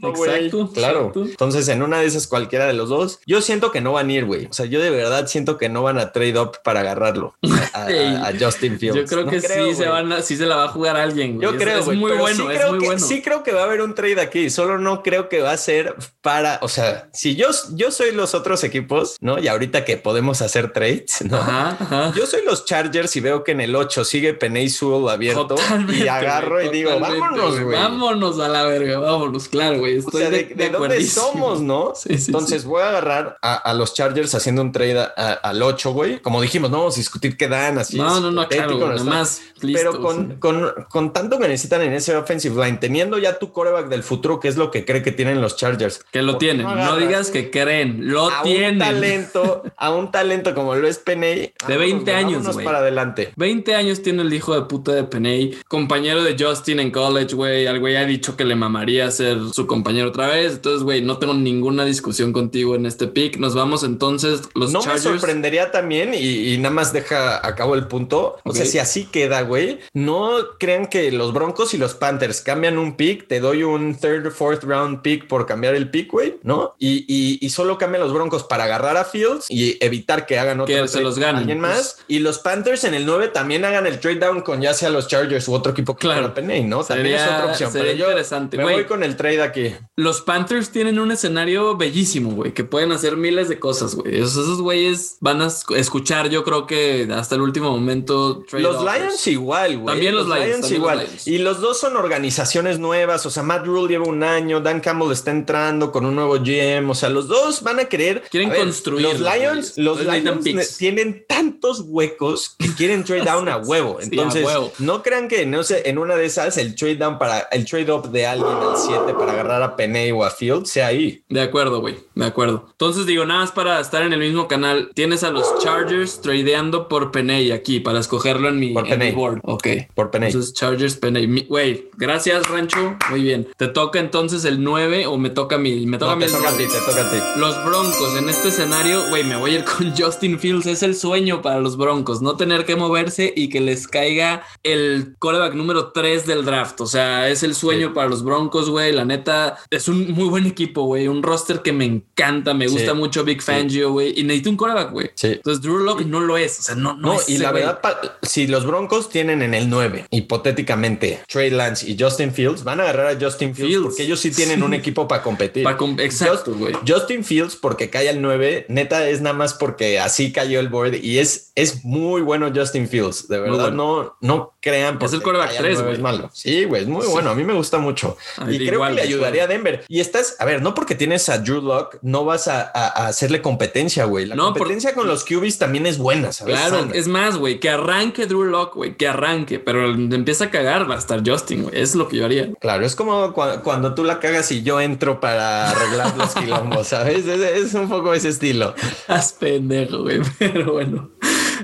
Speaker 2: todo,
Speaker 1: exacto,
Speaker 2: Claro.
Speaker 1: exacto.
Speaker 2: Entonces, en una de esas, cualquiera de los dos, yo siento que no van a ir, güey. O sea, yo de verdad siento que no van a trade up para agarrarlo a, a-
Speaker 1: Ey,
Speaker 2: a Justin Fields.
Speaker 1: Yo creo
Speaker 2: No
Speaker 1: que sí, se van a- sí se la va a jugar alguien. güey.
Speaker 2: Yo
Speaker 1: Es-
Speaker 2: creo,
Speaker 1: es,
Speaker 2: güey,
Speaker 1: muy bueno,
Speaker 2: sí
Speaker 1: es
Speaker 2: creo
Speaker 1: muy
Speaker 2: que,
Speaker 1: bueno.
Speaker 2: Sí creo que va a haber un trade aquí, solo no creo que va a ser para, o sea, si yo, yo soy los otros equipos, ¿no? Y ahorita que podemos hacer trades, ¿no?
Speaker 1: Ajá, ajá.
Speaker 2: Yo soy los Chargers y veo que en el 8 sigue Peney Sewell abierto
Speaker 1: Totalmente,
Speaker 2: y agarro y digo, vámonos, güey.
Speaker 1: Vámonos a la verga, vámonos, claro, güey.
Speaker 2: O sea,
Speaker 1: de,
Speaker 2: de,
Speaker 1: de
Speaker 2: de dónde somos, ¿no?
Speaker 1: Sí, sí,
Speaker 2: Entonces voy a agarrar a, a los Chargers haciendo un trade a- a- al 8, güey. Como dijimos, no vamos a discutir qué dan, así.
Speaker 1: No,
Speaker 2: es
Speaker 1: no, no, claro,
Speaker 2: no
Speaker 1: nada más listo,
Speaker 2: Pero con, con, con tanto que necesitan en ese offensive line, teniendo ya tu coreback del futuro, que es lo que cree que tienen los Chargers.
Speaker 1: Que lo
Speaker 2: ¿por qué
Speaker 1: tienen, no, digas que creen, lo
Speaker 2: a
Speaker 1: tienen.
Speaker 2: un talento, a un talento como lo es Peney.
Speaker 1: De 20 años, güey.
Speaker 2: para adelante.
Speaker 1: 20 años tiene el hijo de puta de Peney, compañero de Justin en college, güey. Al güey ha dicho que le mamaría ser su compañero otra vez. Entonces, güey, no tengo ninguna discusión contigo en este pick. Nos vamos entonces, los
Speaker 2: no me sorprendería también, y, y nada más deja a cabo el punto. O sea, si así queda, güey, no crean que los Broncos y los Panthers cambian un pick, te doy un third, fourth round pick por cambiar el pick, güey, ¿no? Y, y- y solo cambian los Broncos para agarrar a Fields y evitar que hagan otro
Speaker 1: Que se los ganen,
Speaker 2: alguien
Speaker 1: pues.
Speaker 2: más. Y los Panthers en el 9 también hagan el trade down con ya sea los Chargers u otro equipo que
Speaker 1: Claro.
Speaker 2: Penny, ¿no? También
Speaker 1: Sería-
Speaker 2: es otra opción.
Speaker 1: sería
Speaker 2: Pero yo
Speaker 1: interesante,
Speaker 2: me voy con el trade aquí.
Speaker 1: Los Panthers tienen un escenario bellísimo, güey, que pueden hacer miles de cosas, güey. Esos, güeyes van a esc- escuchar, yo creo que hasta el último momento. trade
Speaker 2: Los
Speaker 1: offers.
Speaker 2: Lions igual, güey.
Speaker 1: También los Lions,
Speaker 2: igual.
Speaker 1: los Lions.
Speaker 2: Y los dos son organizaciones nuevas. O sea, Matt Rule lleva un año, Dan Campbell está entrando con un nuevo GM. O sea, los dos van a querer.
Speaker 1: Quieren
Speaker 2: a ver,
Speaker 1: construir,
Speaker 2: Los. Lions, los
Speaker 1: necesitan
Speaker 2: Lions tienen tantos huecos que quieren trade down a huevo.
Speaker 1: Sí,
Speaker 2: Entonces,
Speaker 1: a huevo.
Speaker 2: no crean que no sé, en una de esas el trade down para el trade up de alguien al 7 para agarrar a Peney o a Field sea ahí.
Speaker 1: De acuerdo, güey. De acuerdo. Entonces digo, nada más para estar en el mismo canal, tienes a los Chargers tradeando por Peney aquí para escogerlo en mi,
Speaker 2: Por
Speaker 1: en mi board. Ok.
Speaker 2: Por Peney.
Speaker 1: Entonces Chargers Peney. Mi- Güey, gracias Rancho. Muy bien. ¿Te toca entonces el 9 o me toca mí? Me toca
Speaker 2: No,
Speaker 1: a mí
Speaker 2: te toca a ti,
Speaker 1: 9.
Speaker 2: te toca a ti.
Speaker 1: Los Broncos en este escenario, güey, me voy a ir con Justin Fields. Es el sueño para los Broncos, no tener que moverse y que les caiga el quarterback número 3 del draft. O sea, es el sueño
Speaker 2: Sí.
Speaker 1: para los Broncos, güey. La neta, es un muy buen equipo, güey. Un roster que me encanta, me gusta
Speaker 2: Sí.
Speaker 1: mucho Big Fangio, güey. Y necesito un quarterback, güey.
Speaker 2: Sí.
Speaker 1: Entonces, Drew Lock no lo es. O sea, no, no,
Speaker 2: No,
Speaker 1: es
Speaker 2: y
Speaker 1: ese
Speaker 2: la verdad, pa- si los Broncos tienen en el 9, hipotéticamente, Trey Lance y Justin Fields, van a agarrar a Justin Fields,
Speaker 1: Fields.
Speaker 2: porque ellos sí tienen un equipo para competir.
Speaker 1: Pa' com- exacto,
Speaker 2: Just-
Speaker 1: güey.
Speaker 2: Justin Fields, porque cae al 9, neta es nada más porque así cayó el board y es, es muy bueno Justin Fields. De verdad,
Speaker 1: bueno.
Speaker 2: no, no crean
Speaker 1: Es el quarterback
Speaker 2: cae al
Speaker 1: tres,
Speaker 2: 9
Speaker 1: güey.
Speaker 2: es malo. Sí, güey, es muy bueno. A mí me gusta mucho.
Speaker 1: A
Speaker 2: y creo
Speaker 1: igual,
Speaker 2: que le ayudaría a. Denver. Y estás, a ver, no porque tienes a Drew Lock, no vas a, a- a hacerle competencia, güey. La
Speaker 1: No, por-
Speaker 2: competencia con los QBs también es buena, ¿sabes?
Speaker 1: Claro,
Speaker 2: Sana.
Speaker 1: es más, güey, que arranque Drew Lock, güey, que arranque, pero empieza a cagar va a estar Justin, güey. Es lo que yo haría.
Speaker 2: Claro, es como cua- cuando tú la cagas y yo entro para arreglar los quilombos, ¿sabes? Es, es un poco ese estilo.
Speaker 1: Estás pendejo, güey. Pero bueno.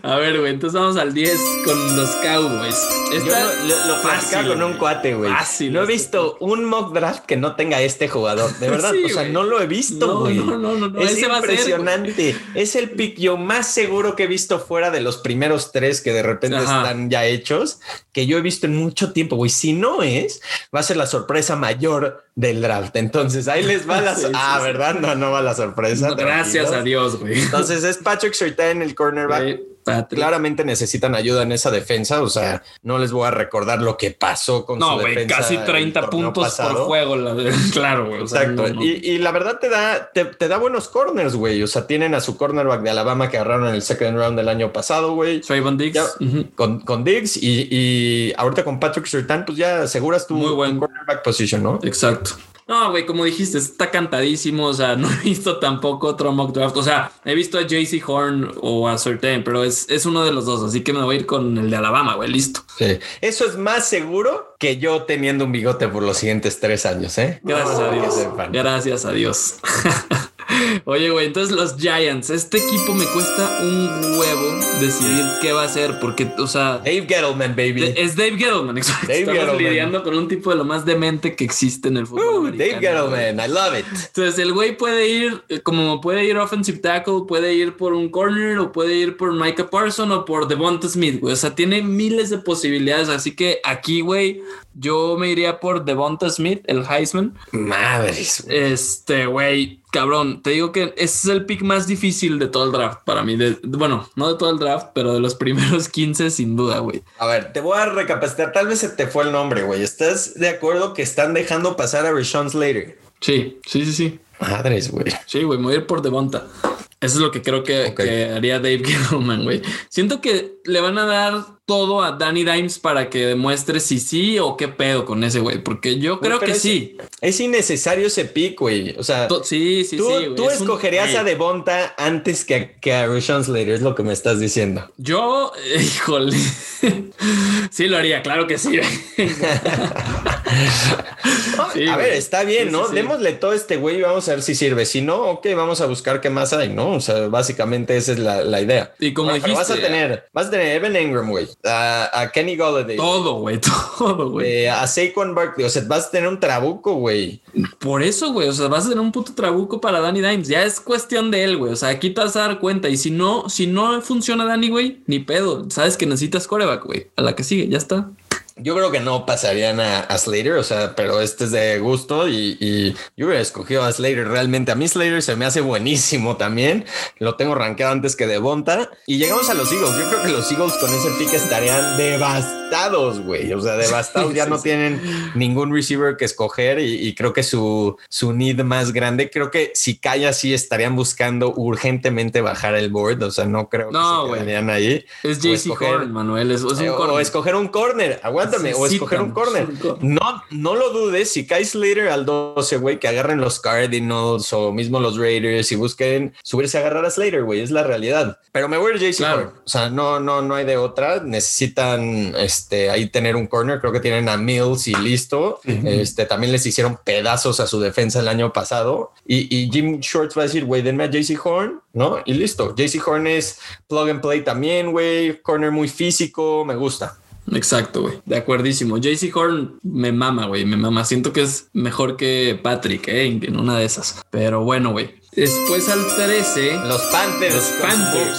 Speaker 1: A ver, güey. Entonces vamos al 10 con los Cowboys.
Speaker 2: Yo no- lo, lo con un cuate, güey.
Speaker 1: Fácil,
Speaker 2: No he
Speaker 1: este
Speaker 2: visto un mock draft que no tenga este jugador. De verdad,
Speaker 1: Sí,
Speaker 2: o sea, no lo he visto, güey.
Speaker 1: no, no, no, no.
Speaker 2: Es
Speaker 1: Ese ser,
Speaker 2: impresionante. es el pick yo más seguro que he visto fuera de los primeros tres que de repente
Speaker 1: Ajá.
Speaker 2: están ya hechos, que yo he visto en mucho tiempo, güey. Si no es, va a ser la sorpresa mayor del draft. Entonces ahí les va la.
Speaker 1: Sí, sí,
Speaker 2: ah,
Speaker 1: sí.
Speaker 2: ¿verdad? No, no va la sorpresa.
Speaker 1: No, gracias a Dios, güey.
Speaker 2: Entonces es Patrick Surtain el cornerback.
Speaker 1: Güey, Patrick.
Speaker 2: claramente necesitan ayuda en esa defensa. O sea, no les voy a recordar lo que pasó con
Speaker 1: No,
Speaker 2: su
Speaker 1: güey,
Speaker 2: defensa.
Speaker 1: casi
Speaker 2: el
Speaker 1: 30
Speaker 2: torneo
Speaker 1: puntos por juego. la- claro, güey. o sea,
Speaker 2: Exacto.
Speaker 1: no, no.
Speaker 2: Y, y la verdad te da, te, te da buenos corners, güey. O sea, tienen a su cornerback de Alabama que agarraron en el second round del año pasado, güey.
Speaker 1: Trayvon Diggs.
Speaker 2: Ya, con, con Diggs y, y ahorita con Patrick Surtain, pues ya aseguras tu,
Speaker 1: Muy buen.
Speaker 2: tu cornerback position, ¿no?
Speaker 1: Exacto. No, güey, como dijiste, está cantadísimo. O sea, no he visto tampoco otro mock draft. O sea, he visto a JC Horn o a Certain, pero es, es uno de los dos. Así que me voy a ir con el de Alabama, güey. Listo.
Speaker 2: Sí. Eso es más seguro que yo teniendo un bigote por los siguientes tres años, ¿eh?
Speaker 1: Gracias a Dios. Gracias a Dios. Oye, güey, entonces los Giants, este equipo me cuesta un huevo decidir qué va a hacer, porque, o sea,
Speaker 2: Dave Gettleman, baby.
Speaker 1: es Dave Gettleman, exacto.
Speaker 2: Dave
Speaker 1: Estamos
Speaker 2: Gettleman.
Speaker 1: lidiando con un tipo de lo más demente que existe en el fútbol.
Speaker 2: Uh,
Speaker 1: americano,
Speaker 2: Dave. Gettleman, I love it.
Speaker 1: Entonces el güey puede ir, eh, como puede ir offensive tackle, puede ir por un corner o puede ir por Micah Parson o por Devonta Smith, güey. O sea, tiene miles de posibilidades. Así que aquí, güey, yo me iría por Devonta Smith, el Heisman.
Speaker 2: Madres.
Speaker 1: Este, güey, cabrón, te digo que ese es el pick más difícil de todo el draft para mí. De, bueno, no de todo el draft, pero de los primeros 15 sin duda, güey.
Speaker 2: A ver, te voy a recapacitar. Tal vez se te fue el nombre, güey. ¿Estás de acuerdo que están dejando pasar a Rashawn Slater?
Speaker 1: Sí, sí, sí, sí.
Speaker 2: Madres, güey.
Speaker 1: Sí, güey, me voy a ir por Devonta. Eso es lo que creo que haría Dave Gettleman, güey. Siento que le van a dar todo a Danny Dimes para que demuestre si sí o qué pedo con ese güey, porque yo creo que
Speaker 2: es-
Speaker 1: sí.
Speaker 2: Es innecesario ese pick, güey. O sea,
Speaker 1: Sí, sí,
Speaker 2: tú,
Speaker 1: sí. güey.
Speaker 2: tú
Speaker 1: Es
Speaker 2: escogerías a Devonta antes que a, que a Rashawn Slater, es lo que me estás diciendo.
Speaker 1: Yo, eh, híjole. sí, lo haría, claro que sí. Sí,
Speaker 2: a ver, está bien,
Speaker 1: Sí,
Speaker 2: ¿no?
Speaker 1: sí.
Speaker 2: Démosle todo este güey y vamos a ver si sirve. Si no, ok, vamos a buscar qué más hay, ¿no? O sea, básicamente esa es la, la idea.
Speaker 1: Y como
Speaker 2: Bueno, pero vas a
Speaker 1: dijiste,
Speaker 2: tener, vas a tener Evan Engram, güey, a, a Kenny Golladay,
Speaker 1: todo, güey, todo, güey.
Speaker 2: eh, a Saquon Barkley, o sea, vas a tener un trabuco, güey.
Speaker 1: Por eso, güey, o sea, vas a tener un puto trabuco para Danny Dimes. Ya es cuestión de él, güey. O sea, aquí te vas a dar cuenta. Y si no, si no funciona Danny, güey, ni pedo. Sabes que necesitas coreback, güey. A la que sigue, ya está.
Speaker 2: Yo creo que no pasarían a, a Slater, o sea, pero este es de gusto y, y yo hubiera escogido a Slater realmente. A mí Slater se me hace buenísimo también. Lo tengo rankeado antes que Devonta. Y llegamos a los Eagles. Yo creo que los Eagles con ese pick estarían devastados, güey. O sea, devastados. ya no tienen ningún receiver que escoger y, y creo que su, su need más grande, creo que si cae así estarían buscando urgentemente bajar el board. O sea, no creo que
Speaker 1: No,
Speaker 2: se
Speaker 1: güey.
Speaker 2: quedarían ahí.
Speaker 1: Es JC Horn, Manuel. Es, es un
Speaker 2: eh, o,
Speaker 1: corner.
Speaker 2: o escoger un corner, aguántame, o escoger un corner.
Speaker 1: un corner.
Speaker 2: No, no lo dudes, si cae Slater al 12, güey, que agarren los Cardinals o mismo los Raiders y busquen subirse a agarrar a Slater, güey, es la realidad. Pero me voy a ir JC
Speaker 1: Claro.
Speaker 2: Horn. O sea, no, no, no hay de otra. Necesitan este, ahí tener un corner. Creo que tienen a Mills y listo. Este, también les hicieron pedazos a su defensa el año pasado. Y, y Jim Shorts va a decir, güey, denme a JC Horn, ¿no? Y listo. JC Horn es plug and play también, güey. Corner muy físico, me gusta.
Speaker 1: Exacto, güey. De acuerdísimo. JC Horn me mama, güey. Me mama. Siento que es mejor que Patrick, eh, en una de esas. Pero bueno, güey. Después al 13.
Speaker 2: Los Panthers.
Speaker 1: Los Panthers.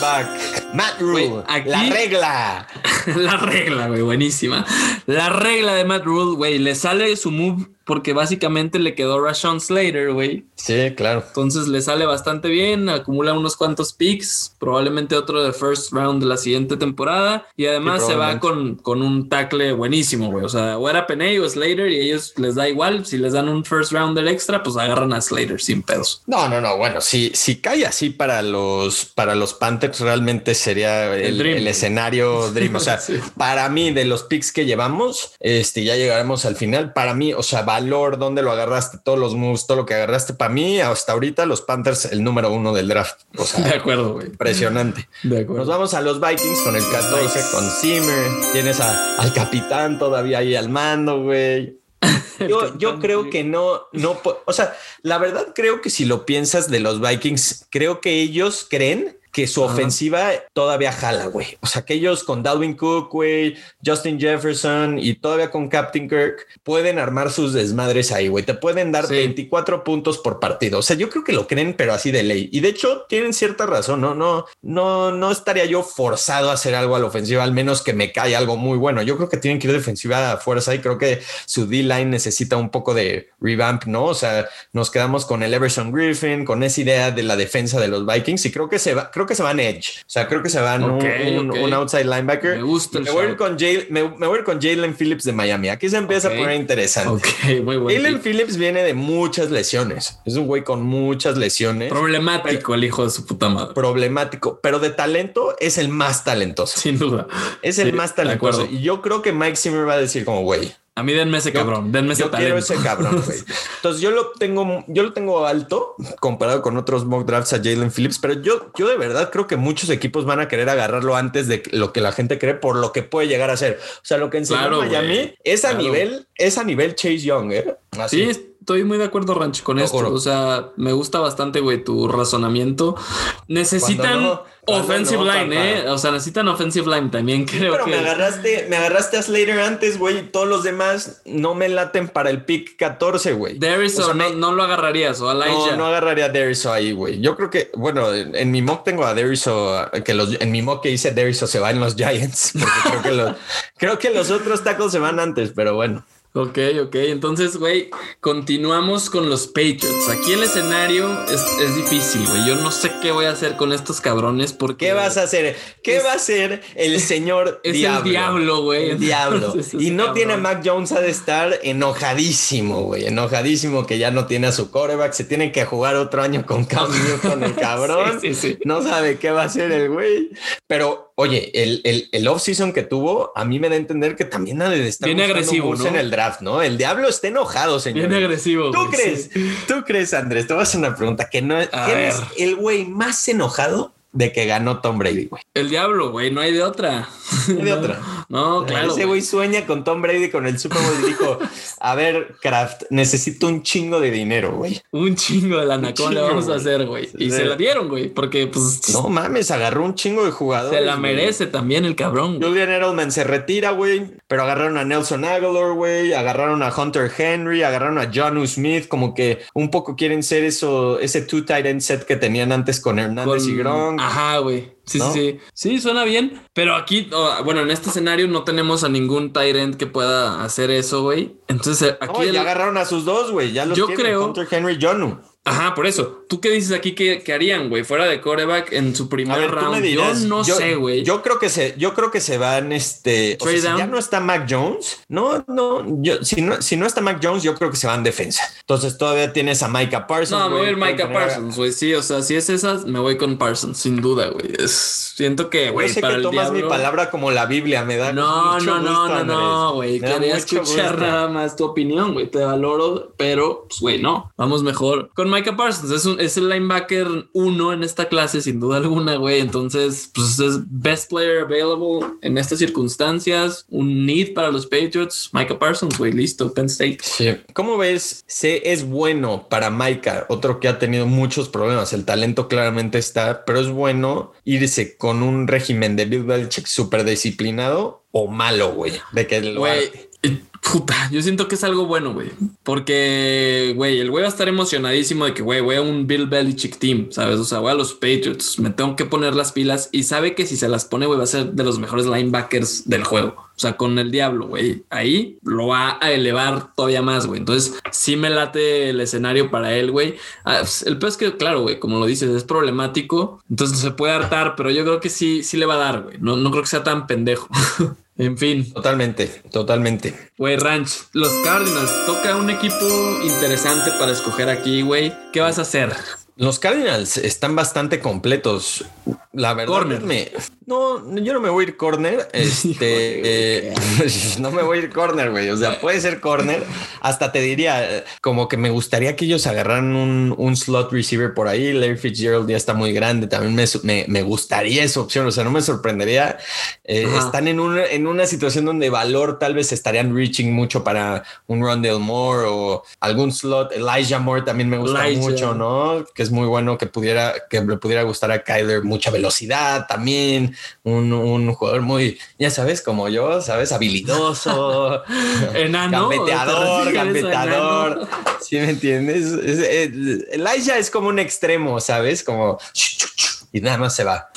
Speaker 2: Matt Rule.
Speaker 1: Aquí-
Speaker 2: La regla.
Speaker 1: la regla, güey, buenísima. La regla de Matt Rule, güey, le sale su move porque básicamente le quedó Rashawn Slater, güey.
Speaker 2: Sí, claro.
Speaker 1: Entonces le sale bastante bien, acumula unos cuantos picks, probablemente otro de first round de la siguiente temporada y además
Speaker 2: Sí,
Speaker 1: se va con, con un tackle buenísimo, güey. O sea, o era Peney o Slater y ellos les da igual. Si les dan un first round del extra, pues agarran a Slater sin pedos.
Speaker 2: No, no, no. Bueno, si, si cae así para los, para los Panthers, realmente sería el,
Speaker 1: dream.
Speaker 2: el escenario Dream. O sea,
Speaker 1: Sí.
Speaker 2: para mí, de los picks que llevamos, este, ya llegaremos al final. Para mí, o sea, valor, dónde lo agarraste, todos los moves, todo lo que agarraste. Para mí, hasta ahorita, los Panthers, el número uno del draft. O
Speaker 1: De acuerdo, güey.
Speaker 2: impresionante.
Speaker 1: De
Speaker 2: Nos vamos a los Vikings con el 14,
Speaker 1: Vikings.
Speaker 2: con Zimmer. Tienes a- al capitán todavía ahí al mando, güey. Yo, yo creo que no, no, o sea, la verdad creo que si lo piensas de los Vikings, creo que ellos creen que su ofensiva todavía jala, güey. O sea, que ellos con Dalvin Cook, güey, Justin Jefferson y todavía con Captain Kirk pueden armar sus desmadres ahí, güey. Te pueden dar
Speaker 1: Sí.
Speaker 2: 24 puntos por partido. O sea, yo creo que lo creen, pero así de ley. Y de hecho, tienen cierta razón. No, no, no, no estaría yo forzado a hacer algo a la ofensiva, al menos que me cae algo muy bueno. Yo creo que tienen que ir defensiva a fuerza y creo que su D-line necesita un poco de revamp, ¿no? O sea, nos quedamos con el Everson Griffin, con esa idea de la defensa de los Vikings y creo que se va, creo creo que se van edge. O sea, creo que se van un, outside linebacker.
Speaker 1: Me gusta el
Speaker 2: me voy, con Jay- me, me voy a ir con Jalen Phillips de Miami. Aquí se empieza a poner interesante. Jalen Phillips viene de muchas lesiones. Es un güey con muchas lesiones.
Speaker 1: Problemático el hijo de su puta madre.
Speaker 2: problemático, pero de talento es el más talentoso.
Speaker 1: Sin duda.
Speaker 2: Es el
Speaker 1: Sí,
Speaker 2: más talentoso. Y yo creo que Mike Zimmer va a decir como, güey,
Speaker 1: A mí denme ese cabrón, denme ese
Speaker 2: yo quiero
Speaker 1: talento.
Speaker 2: ese cabrón, güey. Entonces yo lo tengo, yo lo tengo alto comparado con otros mock drafts a Jalen Phillips, pero yo, yo de verdad creo que muchos equipos van a querer agarrarlo antes de lo que la gente cree por lo que puede llegar a ser. O sea, lo que enseñó
Speaker 1: Claro,
Speaker 2: Miami
Speaker 1: güey.
Speaker 2: es a
Speaker 1: Claro.
Speaker 2: nivel, es a nivel Chase Young, ¿eh? Así.
Speaker 1: Sí, estoy muy de acuerdo, Ranch, con esto.
Speaker 2: juro.
Speaker 1: O sea, me gusta bastante, güey, tu razonamiento. Necesitan
Speaker 2: no,
Speaker 1: offensive
Speaker 2: no,
Speaker 1: line. ¿eh? O sea, necesitan offensive line también, creo
Speaker 2: Pero
Speaker 1: que.
Speaker 2: me agarraste, me agarraste a Slater antes, güey, y todos los demás no me laten para el pick 14, güey.
Speaker 1: Darius
Speaker 2: O sea,
Speaker 1: no,
Speaker 2: me-
Speaker 1: no lo agarrarías, o
Speaker 2: No,
Speaker 1: Elijah.
Speaker 2: no agarraría a Deriso ahí, güey. Yo creo que, bueno, en, en mi mock tengo a Deriso, que los, en mi mock que dice Deriso se va en los Giants, porque creo que los, creo que los otros tacos se van antes, pero bueno.
Speaker 1: Ok, ok. Entonces, güey, continuamos con los Patriots. Aquí el escenario es, es difícil, güey. Yo no sé qué voy a hacer con estos cabrones porque.
Speaker 2: ¿Qué vas a hacer? ¿Qué
Speaker 1: Es-
Speaker 2: va a hacer el señor
Speaker 1: Es
Speaker 2: diablo?
Speaker 1: el diablo, güey.
Speaker 2: El diablo. Y no tiene a. Mac Jones ha de estar enojadísimo, güey. Enojadísimo que ya no tiene a su coreback. Se tiene que jugar otro año con Cam Newton, el cabrón.
Speaker 1: Sí, sí, sí.
Speaker 2: No sabe qué va a hacer el güey. Pero, oye, el, el, el off-season que tuvo, a mí me da a entender que también ha de estar buscando
Speaker 1: agresivo, ¿no?
Speaker 2: en el draft, ¿no? El diablo está enojado, señor.
Speaker 1: Bien agresivo.
Speaker 2: ¿Tú crees?
Speaker 1: sí.
Speaker 2: ¿Tú crees, Andrés? Te voy a hacer una pregunta. que no,
Speaker 1: A
Speaker 2: ¿Quién es el güey más enojado de que ganó Tom Brady, güey?
Speaker 1: El diablo, güey. No hay de otra.
Speaker 2: No hay de otra.
Speaker 1: No, claro.
Speaker 2: Ese güey sueña con Tom Brady con el Super Bowl y dijo, a ver, Kraft, necesito un chingo de dinero, güey.
Speaker 1: Un chingo de lana. ¿Cómo le vamos a hacer, güey? Y se la dieron, güey. Porque, pues,
Speaker 2: No mames, agarró un chingo de jugadores.
Speaker 1: se la merece también el cabrón.
Speaker 2: Julian Edelman se retira, güey, pero agarraron a Nelson Aguilar, güey, agarraron a Hunter Henry, agarraron a John Smith, como que un poco quieren ser eso, ese two tight end set que tenían antes con Hernández y Gronk.
Speaker 1: Ajá, güey. Sí,
Speaker 2: ¿No?
Speaker 1: sí, sí. Sí, suena bien. Pero aquí, oh, bueno, en este escenario no tenemos a ningún Tyrant que pueda hacer eso, güey. Entonces, eh, aquí.
Speaker 2: No,
Speaker 1: el-
Speaker 2: ya agarraron a sus dos, güey, ya los
Speaker 1: Yo
Speaker 2: tienen,
Speaker 1: creo-
Speaker 2: Hunter Henry y Jonu.
Speaker 1: Ajá, por eso. ¿Tú qué dices aquí que, que harían, güey? Fuera de coreback en su primer
Speaker 2: ver,
Speaker 1: round.
Speaker 2: dirás.
Speaker 1: yo no sé, güey.
Speaker 2: Yo creo que se, yo creo que se van, este, o sea, si ya no está Mac Jones, no, no, yo, si no, si no está Mac Jones, yo creo que se van defensa. Entonces todavía tienes a Micah Parsons.
Speaker 1: No, me voy a ir
Speaker 2: güey,
Speaker 1: Micah Parsons, güey. Sí, o sea, si es esas, me voy con Parsons, sin duda, güey. Siento que, güey,
Speaker 2: Yo sé
Speaker 1: para
Speaker 2: que
Speaker 1: el
Speaker 2: tomas mi palabra como la Biblia, me da
Speaker 1: No,
Speaker 2: mucho
Speaker 1: no, no,
Speaker 2: gusto,
Speaker 1: no, no,
Speaker 2: Andrés.
Speaker 1: güey.
Speaker 2: Me da
Speaker 1: Quería escuchar
Speaker 2: gusto.
Speaker 1: nada más tu opinión, güey. Te valoro, pero, pues, güey, no. Vamos mejor con Micah Parsons. Es, un- es el linebacker uno en esta clase, sin duda alguna, güey. Entonces, pues es best player available en estas circunstancias. Un need para los Patriots. Micah Parsons, güey, listo. Penn State.
Speaker 2: Sí. ¿Cómo ves? Se es bueno para Micah, otro que ha tenido muchos problemas. El talento claramente está, pero es bueno irse con un régimen de Bill Belichick súper disciplinado o malo, güey. De que lo
Speaker 1: Güey,
Speaker 2: arte.
Speaker 1: Puta, yo siento que es algo bueno, güey. Porque, güey, el güey va a estar emocionadísimo de que, güey, voy a un Bill Belichick team, ¿sabes? O sea, voy a los Patriots, me tengo que poner las pilas y sabe que si se las pone, güey, va a ser de los mejores linebackers del juego. O sea, con el diablo, güey. Ahí lo va a elevar todavía más, güey. Entonces, sí me late el escenario para él, güey. Ah, pues, el es que, claro, güey, como lo dices, es problemático. Entonces se puede hartar, pero yo creo que sí, sí le va a dar, güey. No, no creo que sea tan pendejo. en fin.
Speaker 2: Totalmente, totalmente.
Speaker 1: Güey, Ranch, los Cardinals, toca un equipo interesante para escoger aquí, güey. ¿Qué vas a hacer?
Speaker 2: Los Cardinals están bastante completos. La verdad,
Speaker 1: Corner.
Speaker 2: me- no, yo no me voy a ir corner. Este, eh, no me voy a ir corner, güey. O sea, puede ser corner. Hasta te diría, como que me gustaría que ellos agarraran un, un slot receiver por ahí. Larry Fitzgerald ya está muy grande. También me, me, me gustaría esa opción. O sea, no me sorprendería. Eh, están en una, en una situación donde valor tal vez estarían reaching mucho para un Rondell Moore o algún slot. Elijah Moore también me gusta
Speaker 1: Elijah.
Speaker 2: mucho, ¿no? Que es muy bueno que pudiera, que le pudiera gustar a Kyler mucha velocidad también. Un, un jugador muy, ya sabes, como yo, sabes, habilidoso,
Speaker 1: Enano,
Speaker 2: gambeteador,
Speaker 1: ¿te refieres a
Speaker 2: gambeteador. ¿Sí me entiendes? Es- es- Elijah es como un extremo, ¿sabes? Como y nada más se va.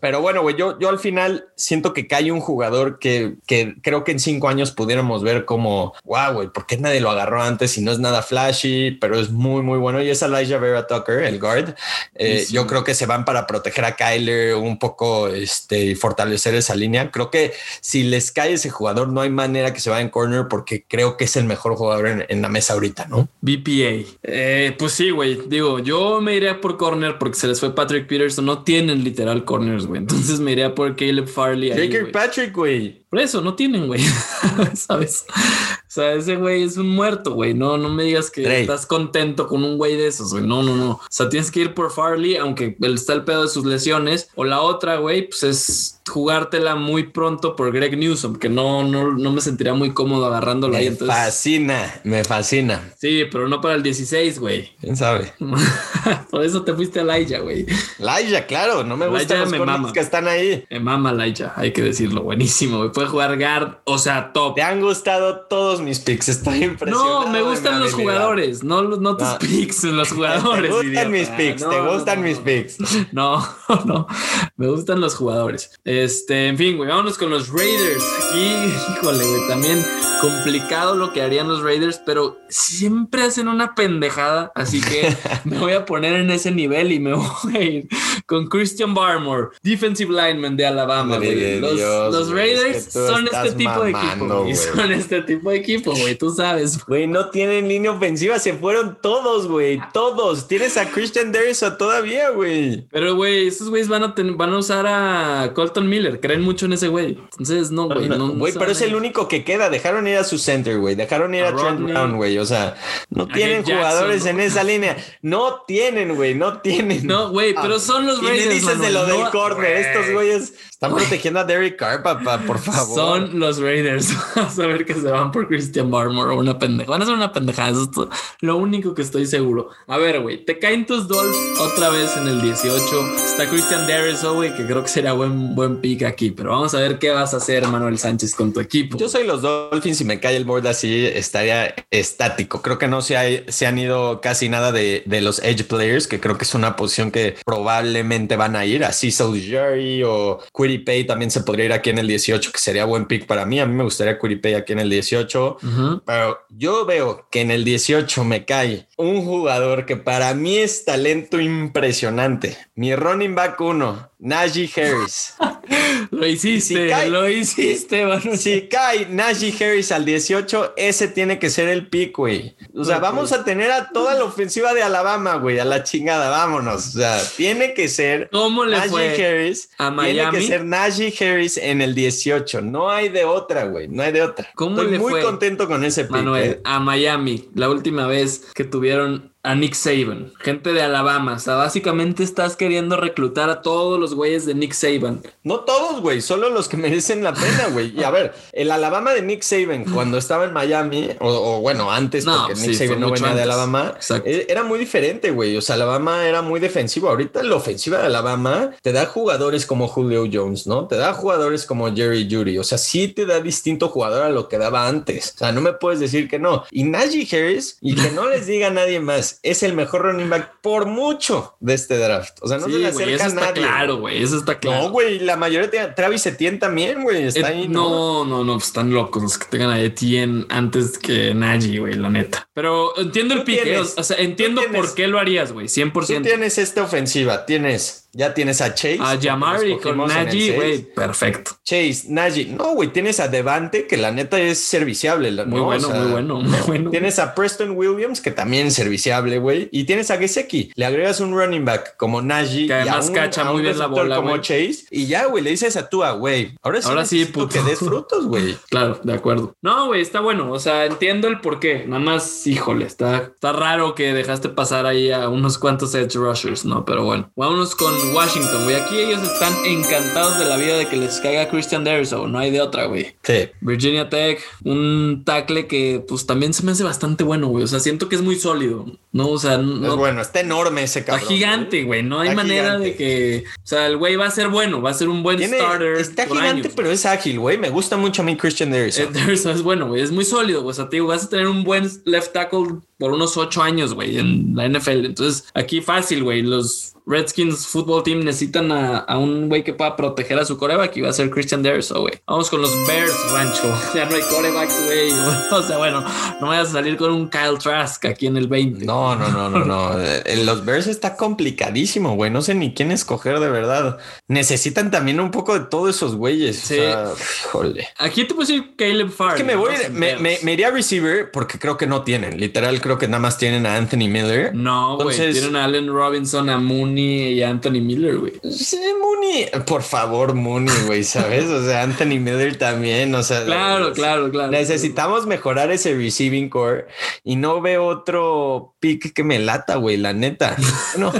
Speaker 2: Pero bueno, güey, yo, yo al final siento que cae un jugador que, que creo que en cinco años pudiéramos ver como, wow, güey, ¿por qué nadie lo agarró antes y no es nada flashy, pero es muy, muy bueno? Y es Elijah Vera Tucker, el guard. Eh, yo creo que se van para proteger a Kyler un poco este, y fortalecer esa línea. Creo que si les cae ese jugador, no hay manera que se vaya en corner porque creo que es el mejor jugador en, en la mesa ahorita, ¿no?
Speaker 1: BPA. Eh, pues sí, güey. Digo, yo me iría por corner porque se les fue Patrick Peterson. No tienen literal corners, güey. Entonces me iría por Caleb Farley. ahí,
Speaker 2: Jake
Speaker 1: güey.
Speaker 2: Patrick, güey.
Speaker 1: Por eso no tienen, güey. ¿Sabes? O sea, ese güey es un muerto, güey. No, no me digas que estás contento con un güey de esos, güey. No, no, no. O sea, tienes que ir por Farley, aunque él está el pedo de sus lesiones. O la otra, güey, pues es jugártela muy pronto por Greg Newsom, que no, no, no me sentiría muy cómodo agarrándolo ahí.
Speaker 2: Me
Speaker 1: Entonces,
Speaker 2: fascina, me fascina.
Speaker 1: sí, pero no para el 16, güey.
Speaker 2: ¿Quién sabe?
Speaker 1: por eso te fuiste a Laia, güey.
Speaker 2: Laia, claro, no me
Speaker 1: Laia
Speaker 2: gustan los
Speaker 1: me mama.
Speaker 2: que están ahí.
Speaker 1: Me mama Laia, hay que decirlo. Buenísimo, güey. Puede jugar guard, o sea, top.
Speaker 2: Te han gustado todos mis picks, estoy impresionado.
Speaker 1: No, me gustan los
Speaker 2: habilidad.
Speaker 1: jugadores, no, los- no tus picks, los jugadores.
Speaker 2: Te gustan
Speaker 1: idiota.
Speaker 2: mis picks,
Speaker 1: No,
Speaker 2: te gustan mis picks.
Speaker 1: No, no, me gustan los jugadores. Este, en fin, güey, vámonos con los Raiders. Aquí, híjole, güey, también complicado lo que harían los Raiders, pero siempre hacen una pendejada, así que me voy a poner en ese nivel y me voy a ir con Christian Barmore, defensive lineman de Alabama, Los,
Speaker 2: Dios,
Speaker 1: los Raiders son este tipo de equipo. Son este tipo de equipo, güey, tú sabes.
Speaker 2: Güey, no tienen línea ofensiva, se fueron todos, güey, todos. Tienes a Christian Derrissa todavía, güey.
Speaker 1: Pero, güey, esos güeyes van a van a usar a Colton Miller. Creen mucho en ese güey. Entonces, no, güey. No, no
Speaker 2: Güey,
Speaker 1: se
Speaker 2: pero es el único que queda. Dejaron ir a su center, güey. Dejaron ir a,
Speaker 1: A
Speaker 2: Trent
Speaker 1: Rodney.
Speaker 2: Brown, güey. O sea, no
Speaker 1: A
Speaker 2: tienen
Speaker 1: Jackson,
Speaker 2: jugadores
Speaker 1: ¿no?
Speaker 2: en esa línea. No tienen, güey. No tienen.
Speaker 1: No, güey, pero son los
Speaker 2: Y me
Speaker 1: Raiders.
Speaker 2: dices de lo del
Speaker 1: no-
Speaker 2: corner. Estos güeyes están protegiendo a Derek Carr, papá, por favor.
Speaker 1: Son los Raiders. Vas a ver que se van por Christian Barmore o una pendeja. Van a ser una pendejada. Eso es lo único que estoy seguro. A ver, güey, te caen tus Dolphs otra vez en el 18. Está Christian Darrisaw, güey, que creo que sería buen, buen pick aquí. Pero vamos a ver qué vas a hacer, Manuel Sánchez, con tu equipo.
Speaker 2: Yo soy los Dolphins y me cae el board así, estaría estático. Creo que no se, hay- se han ido casi nada de, de los edge players, que creo que es una posición que probablemente van a ir. Así Jerry o Quiddy Pay también se podría ir aquí en el 18, que sería buen pick para mí. A mí me gustaría Quiddy Pay aquí en el 18.
Speaker 1: Ujú.
Speaker 2: Pero yo veo que en el 18 me cae un jugador que para mí es talento impresionante. Mi running back uno, Najee Harris.
Speaker 1: Lo hiciste,
Speaker 2: Si cae-
Speaker 1: lo hiciste, Manuel.
Speaker 2: Si cae Najee Harris al 18, ese tiene que ser el pick, güey. O sea, vamos a tener a toda la ofensiva de Alabama, güey, a la chingada, vámonos. O sea, tiene que ser
Speaker 1: ¿Cómo le
Speaker 2: Najee
Speaker 1: fue
Speaker 2: Harris.
Speaker 1: a
Speaker 2: Tiene
Speaker 1: Miami?
Speaker 2: que ser Najee Harris en el 18. No hay de otra, güey. No hay de otra.
Speaker 1: ¿Cómo
Speaker 2: Estoy
Speaker 1: le
Speaker 2: muy
Speaker 1: fue,
Speaker 2: contento con ese pick.
Speaker 1: Manuel,
Speaker 2: eh.
Speaker 1: a Miami, la última vez que tuvieron a Nick Saban, gente de Alabama. O sea, básicamente estás queriendo reclutar a todos los güeyes de Nick Saban.
Speaker 2: No todos, güey, solo los que merecen la pena, güey. Y a ver, el Alabama de Nick Saban cuando estaba en Miami, o, o bueno, antes,
Speaker 1: No,
Speaker 2: porque Nick Saban no venía de. Alabama,
Speaker 1: Exacto.
Speaker 2: eh, era muy diferente, güey. O sea, Alabama era muy defensivo. Ahorita la ofensiva de Alabama te da jugadores como Julio Jones, ¿no? Te da jugadores como Jerry Judy. O sea, sí te da distinto jugador a lo que daba antes. O sea, no me puedes decir que no. Y Najee Harris, y que no les diga a nadie más, es el mejor running back por mucho de este draft. O sea, no se
Speaker 1: sí,
Speaker 2: le
Speaker 1: güey,
Speaker 2: acerca
Speaker 1: eso
Speaker 2: a
Speaker 1: está
Speaker 2: nadie.
Speaker 1: claro, güey. Eso está claro.
Speaker 2: No, güey, la mayoría de Travis Etienne también, güey, está
Speaker 1: Eh,
Speaker 2: ahí. ¿no?
Speaker 1: no, no, pues están locos los que tengan a Etienne antes que Najee, güey, la neta. Pero entiendo el
Speaker 2: Tú
Speaker 1: pique,
Speaker 2: tienes-
Speaker 1: o sea, entiendo
Speaker 2: tú tienes-
Speaker 1: por qué lo harías, güey,
Speaker 2: Tú
Speaker 1: 100%.
Speaker 2: tienes esta ofensiva, tienes, ya tienes a Chase.
Speaker 1: A
Speaker 2: lo
Speaker 1: con Najee, güey, perfecto.
Speaker 2: Chase, Najee. No, güey, tienes a Devante, que la neta es serviciable.
Speaker 1: Muy bueno,
Speaker 2: sea,
Speaker 1: muy bueno, muy bueno.
Speaker 2: Tienes a Preston Williams, que también es serviciable, güey. Y tienes a Gesecki. Le agregas un running back como Najee.
Speaker 1: Que además
Speaker 2: y a un,
Speaker 1: cacha
Speaker 2: a un
Speaker 1: muy bien la bola,
Speaker 2: como. Chase. Y ya, güey, le dices a Tua, güey. Ahora sí,
Speaker 1: Ahora sí, puto.
Speaker 2: que des frutos, güey.
Speaker 1: Claro, de acuerdo. No, güey, está bueno. O sea, entiendo el por qué. Nada más, híjole, está, está raro que dejaste pasar ahí a unos cuantos edge rushers, ¿no? Pero bueno, vámonos con Washington, güey. Aquí ellos están encantados de la vida de que les caiga Christian Derriso. No hay de otra, güey.
Speaker 2: Sí.
Speaker 1: Virginia Tech, un tackle que pues también se me hace bastante bueno, güey. O sea, siento que es muy sólido, ¿no? O sea, no,
Speaker 2: Es bueno, está enorme ese
Speaker 1: está
Speaker 2: cabrón.
Speaker 1: gigante, güey. No hay
Speaker 2: Está
Speaker 1: manera
Speaker 2: gigante.
Speaker 1: de que, o sea, el güey va a ser bueno, va a ser un buen
Speaker 2: Tiene-
Speaker 1: starter.
Speaker 2: está gigante,
Speaker 1: años.
Speaker 2: pero es ágil, güey. Me gusta mucho a mí Christian Derrickson.
Speaker 1: Eh, Derrickson es bueno, güey. Es muy sólido, güey. O sea, digo, vas a tener un buen left tackle por unos ocho años, güey, en la NFL. Entonces, aquí fácil, güey. Los Redskins Football Team necesitan a, a un güey que pueda proteger a su coreback y va a ser Christian Derso, güey. Vamos con los Bears, Rancho. Ya no hay corebacks, güey. O sea, bueno, no vayas a salir con un Kyle Trask aquí en el 20.
Speaker 2: No, no, no, no, no. En los Bears está complicadísimo, güey. No sé ni quién escoger de verdad. Necesitan también un poco de todos esos güeyes.
Speaker 1: Sí.
Speaker 2: O sea, híjole.
Speaker 1: Aquí te puedo decir Caleb Farley.
Speaker 2: Es que me voy, me, me, me iría a receiver porque creo que no tienen. Literal, creo que nada más tienen a Anthony Miller.
Speaker 1: No, güey. Tienen a Allen Robinson, a Mooney y a Anthony Miller, güey.
Speaker 2: Sí, Mooney, por favor, Mooney, güey, ¿sabes? O sea, Anthony Miller también, o sea.
Speaker 1: Claro, claro, claro.
Speaker 2: Necesitamos mejorar ese receiving core y no veo otro pick que me lata, güey, la neta. No.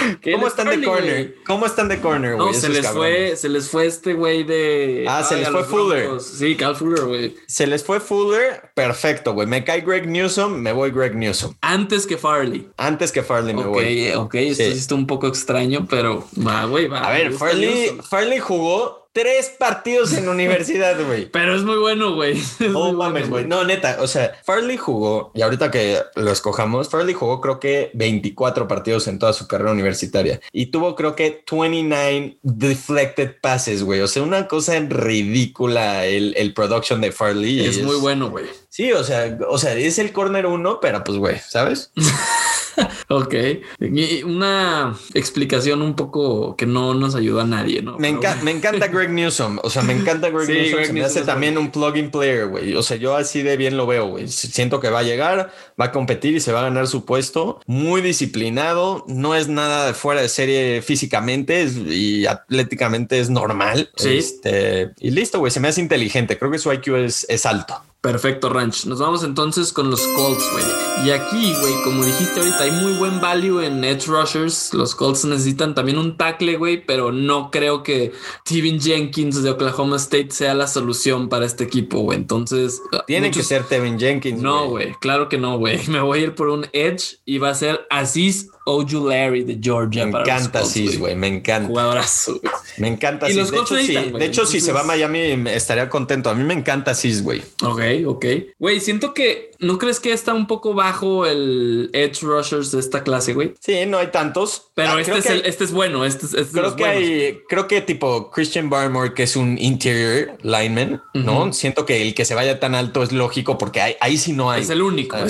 Speaker 2: ¿Cómo están de corner? ¿Cómo están de corner, güey?
Speaker 1: No, se les fue, se les fue este güey de.
Speaker 2: Ah, se les fue Fuller.
Speaker 1: Sí, Cal Fuller, güey.
Speaker 2: Se les fue Fuller, perfecto, güey. Me cae Greg Newsom, me voy Greg Newsom.
Speaker 1: Antes que Farley.
Speaker 2: Antes que Farley me voy.
Speaker 1: ok, esto
Speaker 2: Sí.
Speaker 1: está un poco extraño, pero va, güey, va.
Speaker 2: A ver, Farley. Farley jugó tres partidos en universidad, güey.
Speaker 1: Pero es muy bueno, güey. Es
Speaker 2: No mames, güey. No, neta, o sea, Farley jugó, y ahorita que lo escojamos, Farley jugó creo que 24 partidos en toda su carrera universitaria y tuvo creo que 29 deflected passes, güey. O sea, una cosa ridícula el, el production de Farley.
Speaker 1: Es muy bueno, güey.
Speaker 2: Sí, o sea, o sea, es el corner uno, pero pues, güey, ¿sabes?
Speaker 1: Ok. Y una explicación un poco que no nos ayuda a nadie, ¿no?
Speaker 2: Me, enca- me encanta Greg Newsom. O sea, me encanta Greg
Speaker 1: Sí,
Speaker 2: Newsom.
Speaker 1: Greg
Speaker 2: Se me
Speaker 1: Newsom
Speaker 2: hace también
Speaker 1: bueno.
Speaker 2: un plug-in player, güey. O sea, yo así de bien lo veo, güey. Siento que va a llegar, va a competir y se va a ganar su puesto. Muy disciplinado. No es nada de fuera de serie físicamente y atléticamente es normal.
Speaker 1: Sí.
Speaker 2: Este, y listo, güey. Se me hace inteligente. Creo que su IQ es, es alto.
Speaker 1: Perfecto, Ranch. Nos vamos entonces con los Colts, güey. Y aquí, güey, como dijiste ahorita, hay muy buen value en edge rushers. Los Colts necesitan también un tackle, güey, pero no creo que Tevin Jenkins de Oklahoma State sea la solución para este equipo, güey. Entonces,
Speaker 2: Tiene
Speaker 1: muchos-
Speaker 2: que ser Tevin Jenkins.
Speaker 1: No, güey, claro que no, güey. Me voy a ir por un edge y va a ser Aziz Ojulari de Georgia.
Speaker 2: Me
Speaker 1: para los
Speaker 2: encanta
Speaker 1: Colts,
Speaker 2: güey. Me encanta.
Speaker 1: Jugadorazo, güey.
Speaker 2: Me encanta
Speaker 1: Y los
Speaker 2: De hecho,
Speaker 1: necesitan,
Speaker 2: de hecho, si se va a Miami, estaría contento. A mí me encanta Sis, güey.
Speaker 1: Ok, ok. Güey, siento que no crees que está un poco bajo el edge rushers de esta clase, güey.
Speaker 2: Sí, no hay tantos.
Speaker 1: Pero
Speaker 2: Ah,
Speaker 1: este, es el- este es bueno. Este es, este
Speaker 2: Creo que
Speaker 1: buenos.
Speaker 2: hay, creo que tipo Christian Barmore, que es un interior lineman, ¿no? Siento que el que se vaya tan alto es lógico porque ahí, ahí sí no hay.
Speaker 1: Es el único.
Speaker 2: Ah,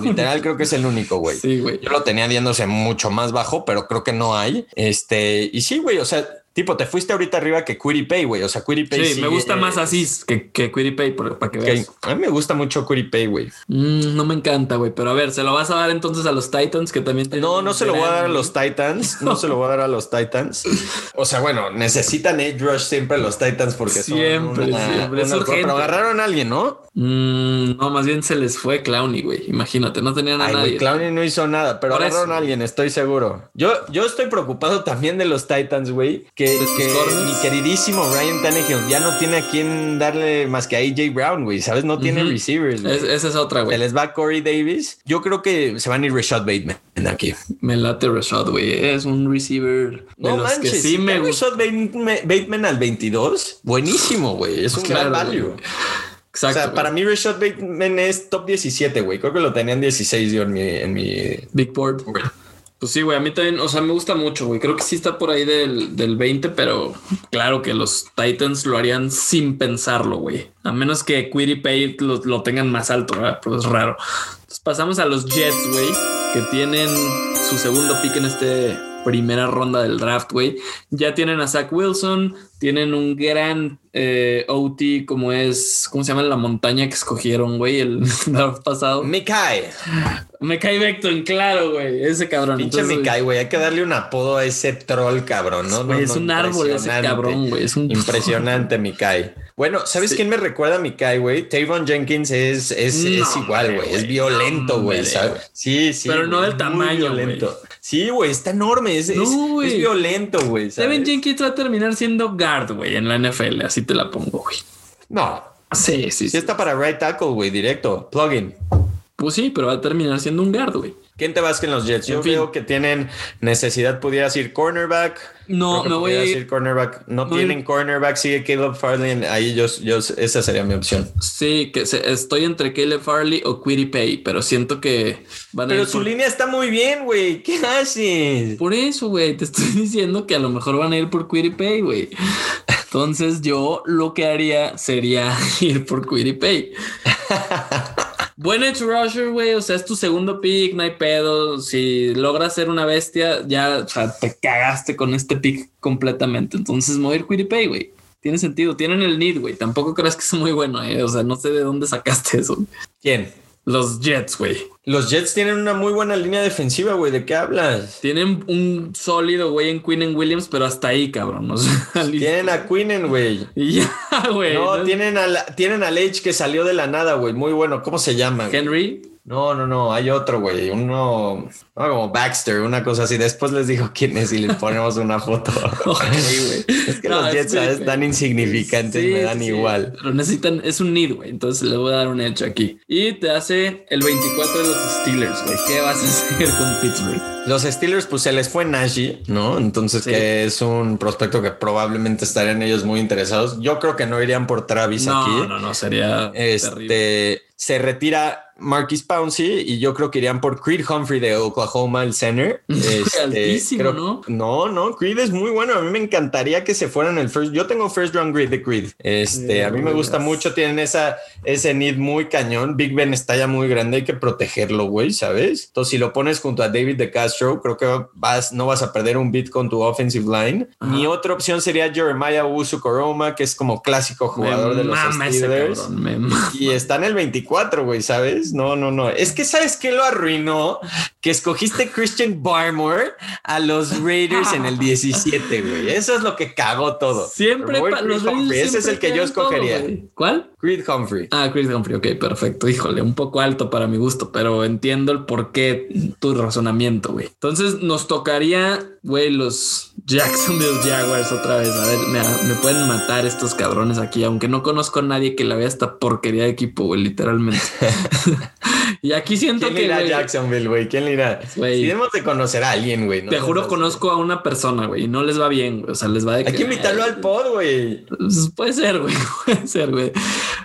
Speaker 2: Literal, creo que es el único, güey.
Speaker 1: Sí, güey.
Speaker 2: Yo lo tenía viéndose mucho más bajo, pero creo que no hay. Este, y sí, güey, o sea, tipo, te fuiste ahorita arriba que Quiddy Pay, güey. O sea, Quiddy Pay.
Speaker 1: Sí, me gusta más Aziz que, que Quiripay, para que veas.
Speaker 2: A mí me gusta mucho Quiddy Pay, güey.
Speaker 1: Mm, no me encanta, güey. Pero a ver, ¿se lo vas a dar entonces a los Titans que también tienen
Speaker 2: No, no se lo voy a dar a los Titans. No se lo voy a dar a los Titans. O sea, bueno, necesitan edge rush siempre los Titans porque
Speaker 1: Siempre,
Speaker 2: son una,
Speaker 1: siempre,
Speaker 2: una- pero agarraron a alguien, ¿no?
Speaker 1: Mm, no, más bien se les fue Clowny, güey. Imagínate, no tenían a
Speaker 2: Ay,
Speaker 1: nadie.
Speaker 2: güey, Clowney no hizo nada, pero
Speaker 1: Por
Speaker 2: agarraron
Speaker 1: eso.
Speaker 2: a alguien, estoy seguro. Yo, yo estoy preocupado también de los Titans, güey. Que,
Speaker 1: ¿De tus
Speaker 2: que mi queridísimo Ryan Tannehill ya no tiene a quien darle más que a AJ Brown, güey. ¿Sabes? No tiene receivers.
Speaker 1: Es- esa es otra,
Speaker 2: Se
Speaker 1: güey.
Speaker 2: les va Corey Davis. Yo creo que se van a ir Rashad Bateman aquí.
Speaker 1: Me late Rashad, güey. Es un receiver de
Speaker 2: No
Speaker 1: los
Speaker 2: manches,
Speaker 1: que sí
Speaker 2: si
Speaker 1: me.
Speaker 2: Rashad Bateman, Bateman al 22, buenísimo, güey. Es un
Speaker 1: Claro,
Speaker 2: gran value.
Speaker 1: Exacto.
Speaker 2: o sea,
Speaker 1: güey.
Speaker 2: para mí Rashad Bateman es top 17, güey. Creo que lo tenían 16 yo en mi... En mi...
Speaker 1: Big Board. Pues sí, güey, a mí también, o sea, me gusta mucho, güey. Creo que sí está por ahí del, del 20, pero claro que los Titans lo harían sin pensarlo, güey. A menos que Pay lo, lo tengan más alto, ¿verdad? Pero es raro. Entonces pasamos a los Jets, güey, que tienen su segundo pick en este primera ronda del draft, güey. Ya tienen a Zach Wilson, tienen un gran eh, OT como es, ¿cómo se llama la montaña que escogieron, güey? El draft pasado.
Speaker 2: Me cae
Speaker 1: Beckton, claro, güey. Ese cabrón.
Speaker 2: Pinche cae, güey. Hay que darle un apodo a ese troll, cabrón, ¿no? No,
Speaker 1: es
Speaker 2: no,
Speaker 1: un árbol ese cabrón, güey. Es un
Speaker 2: Impresionante, Mikai. Bueno, ¿sabes
Speaker 1: Sí.
Speaker 2: quién me recuerda a Mikai, güey? Tavon Jenkins es, es, igual, güey. Es violento, güey. Sí, sí.
Speaker 1: Pero no del tamaño,
Speaker 2: violento. Sí, güey, está enorme. Es,
Speaker 1: No,
Speaker 2: es- violento, güey.
Speaker 1: Devin Jenkins va a terminar siendo guard, güey, en la NFL. Así te la pongo, güey.
Speaker 2: No.
Speaker 1: Sí, sí,
Speaker 2: Sí
Speaker 1: sí.
Speaker 2: está para right tackle, güey, directo. Plugin.
Speaker 1: Pues sí, pero va a terminar siendo un guard, güey.
Speaker 2: ¿Quién te vas en los Jets? Yo
Speaker 1: En fin.
Speaker 2: veo que tienen necesidad, pudieras ir cornerback.
Speaker 1: No,
Speaker 2: Creo
Speaker 1: me voy a ir-
Speaker 2: cornerback. No tienen
Speaker 1: ir-
Speaker 2: cornerback, sigue Caleb Farley. Ahí yo, yo, esa sería mi opción.
Speaker 1: Sí, que se- estoy entre Caleb Farley o Quiddy Pay, pero siento que van a
Speaker 2: Pero su
Speaker 1: por,
Speaker 2: línea está muy bien, güey. ¿Qué haces?
Speaker 1: por eso, güey. Te estoy diciendo que a lo mejor van a ir por Quiddy Pay, güey. Entonces yo lo que haría sería ir por Quiddy Pay. Buen edge rusher, güey. O sea, es tu segundo pick, no hay pedo. Si logras ser una bestia, ya te cagaste con este pick completamente. Entonces, mover Quiddy Pay, güey. Tiene sentido. Tienen el need, güey. Tampoco creas que es muy bueno, eh. O sea, no sé de dónde sacaste eso.
Speaker 2: ¿Quién?
Speaker 1: Los Jets, güey.
Speaker 2: Los Jets tienen una muy buena línea defensiva, güey. ¿De qué hablas?
Speaker 1: Tienen un sólido güey en Queen and Williams, pero hasta ahí, cabrón. O sea, listo.
Speaker 2: Tienen a Quinnen, güey.
Speaker 1: Ya, güey.
Speaker 2: No,
Speaker 1: ¿no?
Speaker 2: tienen al tienen al Edge que salió de la nada, güey. Muy bueno. ¿Cómo se llama?
Speaker 1: Henry.
Speaker 2: No, no, no. Hay otro, güey. Uno, no, como Baxter, una cosa así. Después les digo quién es y les ponemos una foto. Es que
Speaker 1: No,
Speaker 2: los Jets.
Speaker 1: Pay.
Speaker 2: Tan insignificantes,
Speaker 1: Sí,
Speaker 2: me dan
Speaker 1: sí,
Speaker 2: igual.
Speaker 1: Pero necesitan, es un need, güey. Entonces le voy a dar un edge aquí. Y te hace el 24 de los Steelers, güey. ¿Qué vas a hacer con Pittsburgh?
Speaker 2: Los Steelers, pues se les fue Najee, ¿no? Entonces,
Speaker 1: Sí.
Speaker 2: que es un prospecto que probablemente estarían ellos muy interesados. Yo creo que no irían por Travis
Speaker 1: No,
Speaker 2: aquí.
Speaker 1: no, no, sería terrible.
Speaker 2: Este se retira Marquis Pouncey y yo creo que irían por Creed Humphrey de Oklahoma, el center. Este,
Speaker 1: Altísimo, ¿no?
Speaker 2: No, no, Creed es muy bueno. A mí me encantaría que se fueran el first. Yo tengo first round grade de Creed. Este, a mí me gusta mucho. Tienen esa, ese need muy cañón. Big Ben está ya muy grande. Hay que protegerlo, güey, ¿sabes? Entonces, si lo pones junto a David de Castro, creo que vas, no vas a perder un beat con tu offensive line.
Speaker 1: Ajá.
Speaker 2: Mi otra opción sería Jeremiah Usu Koroma, que es como clásico jugador
Speaker 1: Me
Speaker 2: de los
Speaker 1: mama ese
Speaker 2: Steelers.
Speaker 1: cabrón, me mama.
Speaker 2: Y está en el 24, güey, ¿sabes? No, no, no. Es que, ¿sabes qué lo arruinó? Que escogiste Christian Barmore a los Raiders en el 17, güey. Eso es lo que cagó todo.
Speaker 1: Siempre
Speaker 2: Creed
Speaker 1: los
Speaker 2: Humphrey. Ese es el que yo
Speaker 1: todo,
Speaker 2: escogería.
Speaker 1: ¿Cuál?
Speaker 2: Creed Humphrey.
Speaker 1: Ah, Chris Humphrey, ok, perfecto. Híjole, un poco alto para mi gusto, pero entiendo el por qué tu razonamiento, güey. Entonces nos tocaría, güey, los Jacksonville Jaguars otra vez. A ver, me, me pueden matar estos cabrones aquí, aunque no conozco a nadie que la vea esta porquería de equipo, güey, literalmente. y aquí siento
Speaker 2: ¿Quién
Speaker 1: que,
Speaker 2: irá a Jacksonville, güey? ¿Quién le irá?
Speaker 1: Güey.
Speaker 2: Si debemos de conocer a alguien, güey. ¿no?
Speaker 1: te juro, conozco a una persona, güey, y no les va bien, güey. O sea, les va de
Speaker 2: Hay que invitarlo al pod, güey.
Speaker 1: Pues puede ser, güey. Puede ser, güey.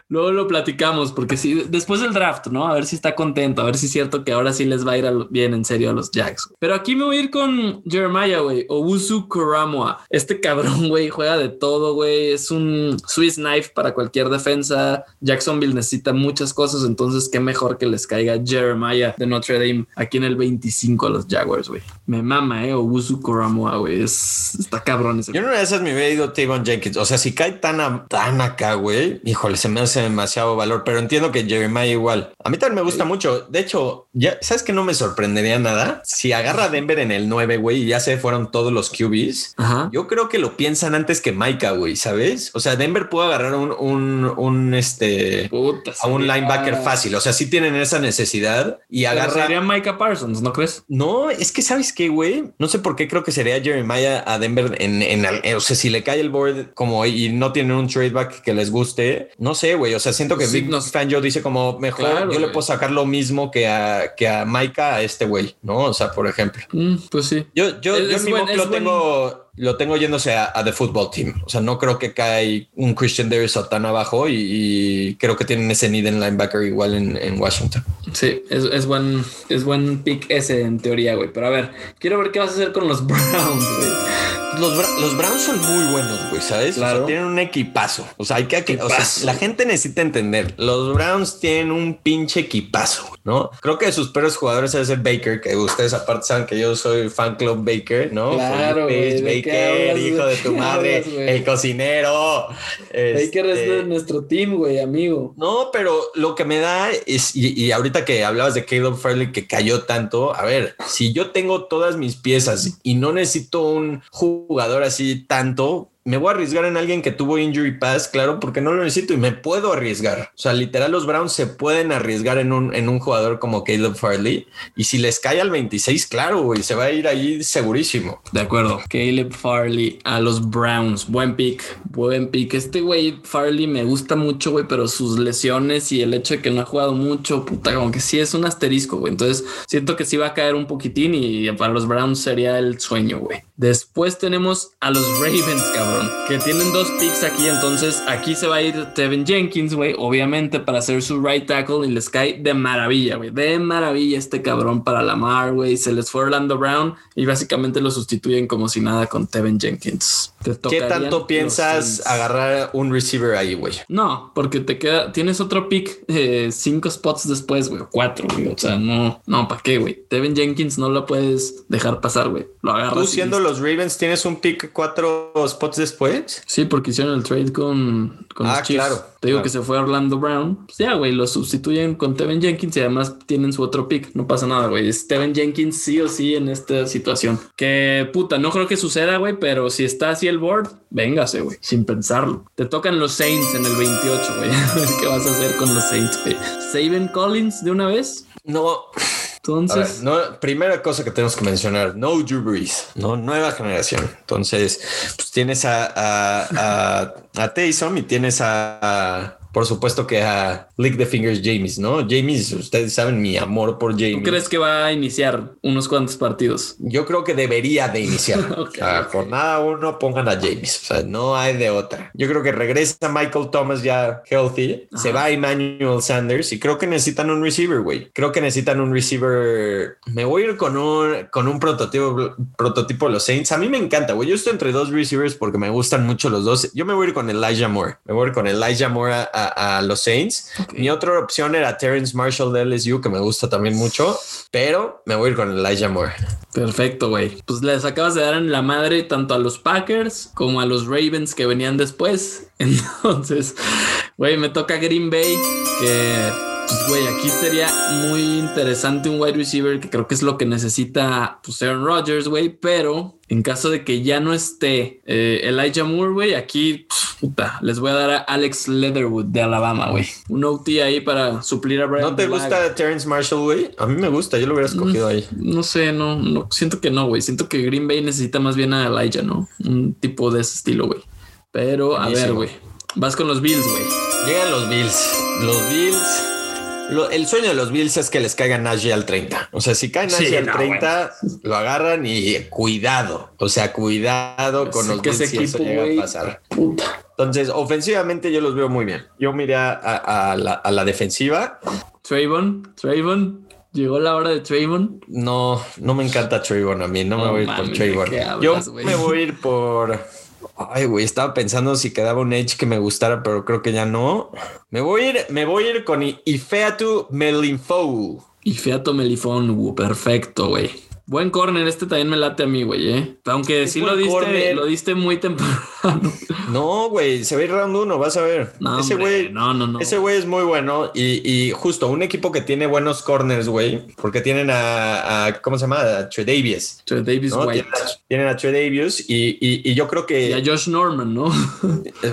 Speaker 1: Luego lo platicamos, porque sí, después del draft, ¿no? A ver si está contento, a ver si es cierto que ahora sí les va a ir bien en serio a los Jacks. Pero aquí me voy a ir con Jeremiah, güey. Owusu Koramoa. Este cabrón, güey, juega de todo, güey. Es un Swiss knife para cualquier defensa. Jacksonville necesita muchas cosas, entonces qué mejor que les caiga Jeremiah de Notre Dame aquí en el 25 a los Jaguars, güey. Me mama, eh. Owusu Koramoa, güey. Es, está cabrón ese.
Speaker 2: Yo de esas me hubiera ido Tavon Jenkins. O sea, si cae tan, a- tan acá, güey, híjole, se me hace demasiado valor, pero entiendo que Jeremiah igual. A mí también me gusta mucho. De hecho, ya sabes que no me sorprendería nada si agarra a Denver en el 9, güey, y ya se fueron todos los QBs.
Speaker 1: Ajá.
Speaker 2: Yo creo que lo piensan antes que Micah, güey, ¿sabes? O sea, Denver puede agarrar un, un, un, este,
Speaker 1: Puta,
Speaker 2: a un
Speaker 1: sería-
Speaker 2: linebacker fácil. O sea, sí tienen esa necesidad y
Speaker 1: Pero
Speaker 2: agarra.
Speaker 1: Sería Micah Parsons, ¿no crees?
Speaker 2: No, es que sabes qué, güey. No sé por qué creo que sería Jeremiah a Denver en, en, al- o sea, si le cae el board como y no tienen un tradeback que les guste, no sé, güey. O sea, siento que
Speaker 1: sí,
Speaker 2: Big
Speaker 1: nos-
Speaker 2: Fan Joe dice como mejor
Speaker 1: Claro,
Speaker 2: yo le puedo sacar lo mismo que a, que a Micah a este güey, ¿no? O sea, por ejemplo.
Speaker 1: Mm, pues sí.
Speaker 2: Yo, yo, yo
Speaker 1: es
Speaker 2: mi
Speaker 1: buen-
Speaker 2: lo
Speaker 1: buen-
Speaker 2: tengo, lo tengo yéndose a, a The Football Team. O sea, no creo que cae un Christian Davis tan abajo y, y creo que tienen ese need en linebacker igual en, en Washington.
Speaker 1: Sí, es, es buen, es buen pick ese en teoría, güey. Pero a ver, quiero ver qué vas a hacer con los Browns, güey.
Speaker 2: Los, Browns son muy buenos, güey, ¿sabes? O
Speaker 1: Claro.
Speaker 2: sea, tienen un equipazo. O sea, hay que, que- o sea,
Speaker 1: Equipazo.
Speaker 2: la gente necesita entender. Los Browns tienen un pinche equipazo, ¿no? Creo que de sus peores jugadores es el Baker, que ustedes aparte saben que yo soy fan club Baker, ¿no?
Speaker 1: Claro, güey, ¿de qué
Speaker 2: Baker,
Speaker 1: hablas,
Speaker 2: hijo de tu
Speaker 1: ¿Qué
Speaker 2: madre,
Speaker 1: hablas,
Speaker 2: el cocinero.
Speaker 1: Baker es
Speaker 2: Este,
Speaker 1: de nuestro team, güey, amigo.
Speaker 2: no, pero lo que me da es, y, y ahorita que hablabas de Caleb Farley que cayó tanto, a ver, si yo tengo todas mis piezas y no necesito un jugador así tanto, me voy a arriesgar en alguien que tuvo injury pass, claro, porque no lo necesito y me puedo arriesgar. O sea, literal, los Browns se pueden arriesgar en un, en un jugador como Caleb Farley. Y si les cae al 26, claro, güey, se va a ir ahí segurísimo.
Speaker 1: De acuerdo. Caleb Farley a los Browns. Buen pick, buen pick. Este güey, Farley, me gusta mucho, güey, pero sus lesiones y el hecho de que no ha jugado mucho, puta, como que sí es un asterisco, güey. Entonces siento que sí va a caer un poquitín y para los Browns sería el sueño, güey. Después tenemos a los Ravens, cabrón, que tienen dos picks aquí. Entonces aquí se va a ir Tevin Jenkins, güey, obviamente para hacer su right tackle y les cae de maravilla, güey. De maravilla este cabrón para Lamar, güey. Se les fue Orlando Brown y básicamente lo sustituyen como si nada con Tevin Jenkins.
Speaker 2: ¿Qué tanto piensas agarrar un receiver ahí, güey?
Speaker 1: No, porque te queda, tienes otro pick eh, cinco spots después, güey, cuatro, güey. O sea, no, no, ¿para qué, güey? Tevin Jenkins no lo puedes dejar pasar, güey. Lo agarras.
Speaker 2: siendo los Ravens tienes un pick cuatro spots después.
Speaker 1: Sí, porque hicieron el trade con, con
Speaker 2: ah, claro.
Speaker 1: Te digo que se fue Orlando Brown. Pues ya, güey, lo sustituyen con Tevin Jenkins y además tienen su otro pick. No pasa nada, güey. Es Tevin Jenkins sí o sí en esta situación. Que puta, no creo que suceda, güey, pero si está así el board, véngase, güey, sin pensarlo. Te tocan los Saints en el 28, güey. ¿Qué vas a hacer con los Saints, güey? ¿Saben Collins de una vez?
Speaker 2: No.
Speaker 1: Entonces,
Speaker 2: no, primera cosa que tenemos que mencionar, no Drew Brees, no nueva generación. Entonces, pues tienes a, a, a, a Taysom y tienes a, por supuesto que a Lick the Fingers James, ¿no? James, ustedes saben mi amor por James.
Speaker 1: ¿Tú crees que va a iniciar unos cuantos partidos?
Speaker 2: Yo creo que debería de iniciar. okay. a jornada uno pongan a James, o sea, no hay de otra. Yo creo que regresa Michael Thomas ya healthy, se va Emmanuel Sanders y creo que necesitan un receiver, güey. Creo que necesitan un receiver. Me voy a ir con un, con un prototipo, prototipo de los Saints. A mí me encanta, güey. Yo estoy entre dos receivers porque me gustan mucho los dos. Yo me voy a ir con Elijah Moore. Me voy a ir con Elijah Moore a a, los Saints. Okay. Mi otra opción era Terrence Marshall de LSU, que me gusta también mucho, pero me voy a ir con Elijah Moore.
Speaker 1: Perfecto, güey. Pues les acabas de dar en la madre tanto a los Packers como a los Ravens que venían después. Entonces, güey, me toca Green Bay, que pues, güey, aquí sería muy interesante un wide receiver que creo que es lo que necesita pues, Aaron Rodgers, güey, pero en caso de que ya no esté eh, Elijah Moore, güey, aquí puta, les voy a dar a Alex Leatherwood de Alabama, güey. Un OT ahí para suplir a Brian.
Speaker 2: ¿No te Black. gusta Terrence Marshall, güey? A mí me gusta, yo lo hubiera escogido ahí.
Speaker 1: No sé, no, no, siento que no, güey. Siento que Green Bay necesita más bien a Elijah, ¿no? Un tipo de ese estilo, güey. Pero, a ver, güey. Vas con los Bills, güey.
Speaker 2: Llegan los Bills. Los Bills. Lo, el sueño de los Bills es que les caiga Najee al 30. O sea, si cae Najee sí, al no, 30, bueno. lo agarran y cuidado. O sea, cuidado con los
Speaker 1: que
Speaker 2: Bills si eso llega a pasar.
Speaker 1: Puta.
Speaker 2: Entonces, ofensivamente yo los veo muy bien. Yo miré a, a, a, la, a la, defensiva.
Speaker 1: Trayvon, Trayvon. Llegó la hora de Trayvon.
Speaker 2: No, no me encanta Trayvon a mí. No, no me voy a ir por Trayvon. Yo wey? me voy a ir por. Ay, güey, estaba pensando si quedaba un edge que me gustara, pero creo que ya no. Me voy a ir, me voy a ir con Ifeatu Melinfou.
Speaker 1: Ifeatu Melinfou, perfecto, güey. Buen corner, este también me late a mí, güey, ¿eh? Aunque sí lo diste, corner. lo diste muy temprano.
Speaker 2: No, güey, se va a ir round uno, vas a ver.
Speaker 1: No,
Speaker 2: ese güey,
Speaker 1: no, no, no.
Speaker 2: Ese güey es muy bueno y, y, justo un equipo que tiene buenos corners, güey, porque tienen a, a, ¿cómo se llama? A Tredavious.
Speaker 1: Tredavious
Speaker 2: ¿no?
Speaker 1: White.
Speaker 2: Tienen a, tienen a Tredavious y, y, y, yo creo que...
Speaker 1: Y a Josh Norman, ¿no?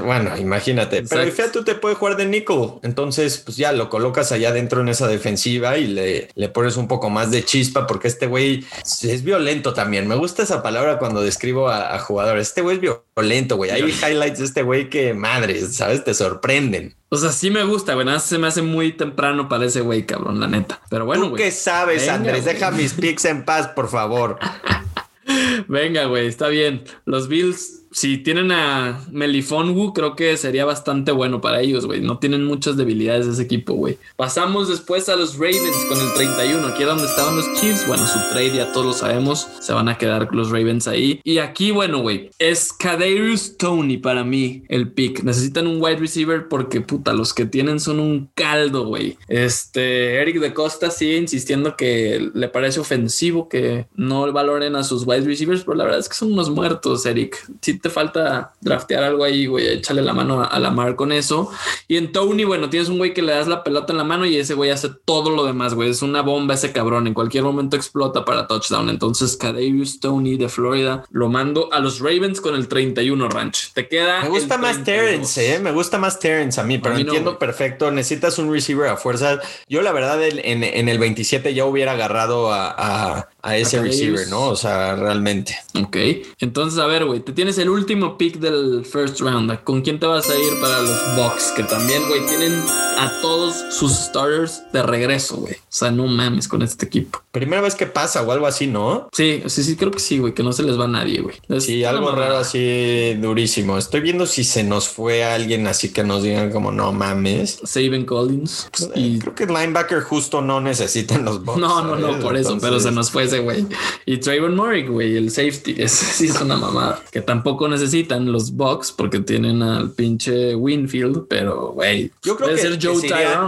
Speaker 2: bueno, imagínate. Exacto. Pero Ifea tú te puede jugar de nickel, entonces pues ya lo colocas allá dentro en esa defensiva y le, le pones un poco más de chispa porque este güey es violento también. Me gusta esa palabra cuando describo a, a jugadores. Este güey es violento, güey. Hay highlights de este güey que madre, ¿sabes? Te sorprenden.
Speaker 1: O sea, sí me gusta, güey. Se me hace muy temprano para ese güey, cabrón, la neta. Pero bueno,
Speaker 2: güey. ¿Tú qué sabes, Venga, Andrés? Deja mis picks en paz, por favor.
Speaker 1: Venga, güey, está bien. Los Bills si tienen a Melifonwu, creo que sería bastante bueno para ellos, güey. No tienen muchas debilidades de ese equipo, güey. Pasamos después a los Ravens con el 31. Aquí donde estaban los Chiefs. Bueno, su trade ya todos lo sabemos. Se van a quedar los Ravens ahí. Y aquí, bueno, güey, es Kadarius Tony para mí el pick. Necesitan un wide receiver porque, puta, los que tienen son un caldo, güey. Este, Eric de Costa sigue insistiendo que le parece ofensivo que no valoren a sus wide receivers. receivers, pero la verdad es que son unos muertos, Eric. Si te falta draftear algo ahí, güey, échale la mano a, la mar con eso. Y en Tony, bueno, tienes un güey que le das la pelota en la mano y ese güey hace todo lo demás, güey. Es una bomba ese cabrón. En cualquier momento explota para touchdown. Entonces, Kadarius Tony de Florida lo mando a los Ravens con el 31 ranch. Te queda.
Speaker 2: Me gusta más Terrence, eh. Me gusta más Terrence a mí, pero entiendo perfecto. Necesitas un receiver a fuerza. Yo, la verdad, en, en el 27 ya hubiera agarrado a, a, ese receiver, ¿no? O sea, realmente.
Speaker 1: Ok. Entonces, a ver, güey, te tienes el último pick del first round. ¿Con quién te vas a ir para los Bucks? Que también, güey, tienen a todos sus starters de regreso, güey. O sea, no mames con este equipo.
Speaker 2: Primera vez que pasa o algo así, ¿no?
Speaker 1: Sí, sí, sí, creo que sí, güey, que no se les va a nadie, güey.
Speaker 2: Sí, algo raro así durísimo. Estoy viendo si se nos fue alguien así que nos digan como no mames.
Speaker 1: Saben Collins.
Speaker 2: Pues, y creo que el linebacker justo no necesitan los Bucks.
Speaker 1: No, no, no, por eso, pero se nos fue ese güey. Y Trayvon Murray, güey, el safety. Ese sí es una mamada. Que tampoco necesitan los Bucks porque tienen al pinche Winfield, pero güey.
Speaker 2: Yo creo que ser Joe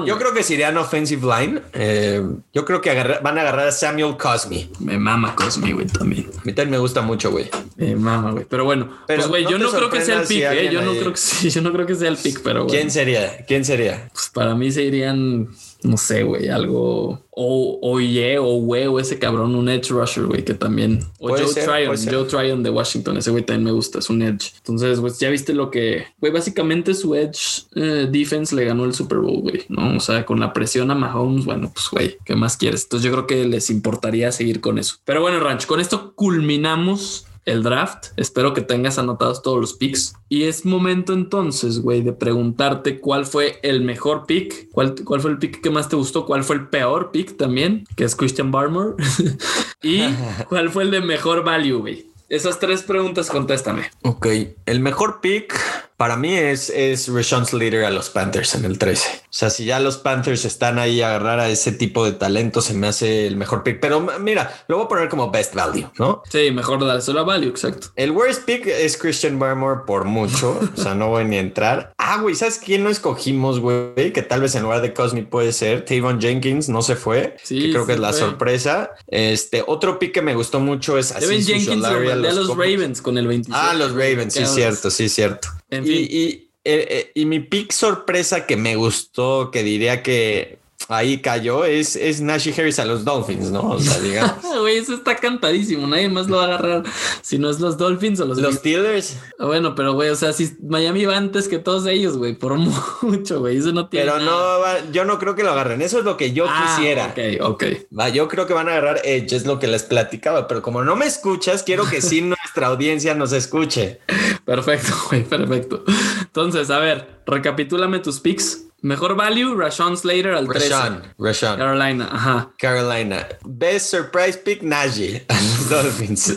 Speaker 2: Yo creo que serían offensive line. Eh, yo creo que van a agarrar a Samuel Cosme.
Speaker 1: Me mama Cosme, güey, también.
Speaker 2: A mí también me gusta mucho, güey.
Speaker 1: Me mama, güey. Pero bueno, pues güey, yo no creo que sea el pick, eh. Yo no creo que sí, yo no creo que sea el pick, pero
Speaker 2: ¿Quién sería? ¿Quién sería?
Speaker 1: Pues para mí se irían no sé, güey, algo. O Oye o güey, o ese cabrón, un edge rusher, güey, que también. O Joe Tryon, Joe Tryon de Washington, ese güey también me gusta, es un edge. Entonces, pues ya viste lo que. Güey, básicamente su edge eh, defense le ganó el Super Bowl, güey, ¿no? O sea, con la presión a Mahomes, bueno, pues, güey, ¿qué más quieres? Entonces, yo creo que les importaría seguir con eso. Pero bueno, Ranch, con esto culminamos el draft. Espero que tengas anotados todos los picks. Y es momento entonces, güey, de preguntarte cuál fue el mejor pick, cuál, cuál fue el pick que más te gustó, cuál fue el peor pick también, que es Christian Barmore, y cuál fue el de mejor value, güey. Esas tres preguntas contéstame.
Speaker 2: Ok, el mejor pick para mí es, es Rashawn Slater a los Panthers en el 13. O sea, si ya los Panthers están ahí a agarrar a ese tipo de talento, se me hace el mejor pick. Pero mira, lo voy a poner como best value, ¿no?
Speaker 1: Sí, mejor dárselo a value, exacto.
Speaker 2: El worst pick es Christian Barmore por mucho. o sea, no voy ni a entrar. Ah, güey, ¿sabes quién no escogimos, güey? Que tal vez en lugar de Cosme puede ser. Tavon Jenkins no se fue. Sí, creo que es la sorpresa. Este otro pick que me gustó mucho es
Speaker 1: Tavon Jenkins lo a los, Ravens con el 27.
Speaker 2: Ah, los Ravens, sí, cierto, sí, cierto. Y, eh, eh, y, mi pick sorpresa que me gustó, que diría que ahí cayó, es, es Nashi Harris a los Dolphins, ¿no? O sea, digamos.
Speaker 1: Güey, eso está cantadísimo. Nadie más lo va a agarrar si no es los Dolphins o los.
Speaker 2: Los Steelers.
Speaker 1: Bueno, pero güey, o sea, si Miami va antes que todos ellos, güey, por mucho, güey. Eso no tiene.
Speaker 2: Pero no, yo no creo que lo agarren. Eso es lo que yo ah, quisiera.
Speaker 1: Ok, ok.
Speaker 2: Va, yo creo que van a agarrar Edge, es lo que les platicaba. Pero como no me escuchas, quiero que sí nuestra audiencia nos escuche.
Speaker 1: Perfecto, güey, perfecto. Entonces, a ver, recapitúlame tus picks. Mejor value, Rashawn Slater al
Speaker 2: Rashawn, 13. Rashawn.
Speaker 1: Carolina, ajá.
Speaker 2: Carolina. Best surprise pick, Najee. Dolphins.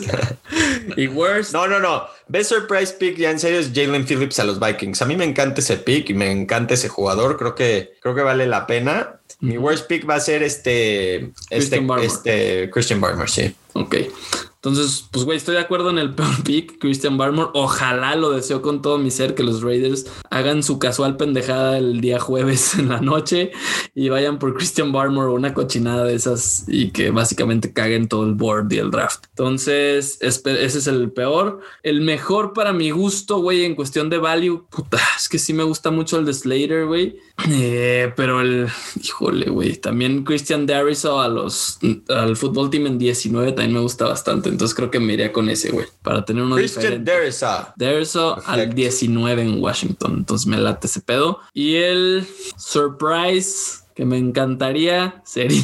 Speaker 1: y worst.
Speaker 2: No, no, no. Best surprise pick, ya en serio, es Jalen Phillips a los Vikings. A mí me encanta ese pick y me encanta ese jugador. Creo que, creo que vale la pena. Mi worst pick va a ser este, este, este Christian Barmer, sí.
Speaker 1: Ok. Entonces, pues, güey, estoy de acuerdo en el peor pick, Christian Barmore. Ojalá lo deseo con todo mi ser que los Raiders hagan su casual pendejada el día jueves en la noche y vayan por Christian Barmore una cochinada de esas y que básicamente caguen todo el board y el draft. Entonces, ese es el peor. El mejor para mi gusto, güey, en cuestión de value, puta, es que sí me gusta mucho el de Slater, güey. Eh, pero el, híjole, güey, también Christian Dariso a los, al fútbol team en 19 también me gusta bastante. Entonces creo que me iría con ese, güey. Para tener uno
Speaker 2: Christian
Speaker 1: Derrisa. Derrisa al 19 en Washington. Entonces me late ese pedo. Y el surprise que me encantaría sería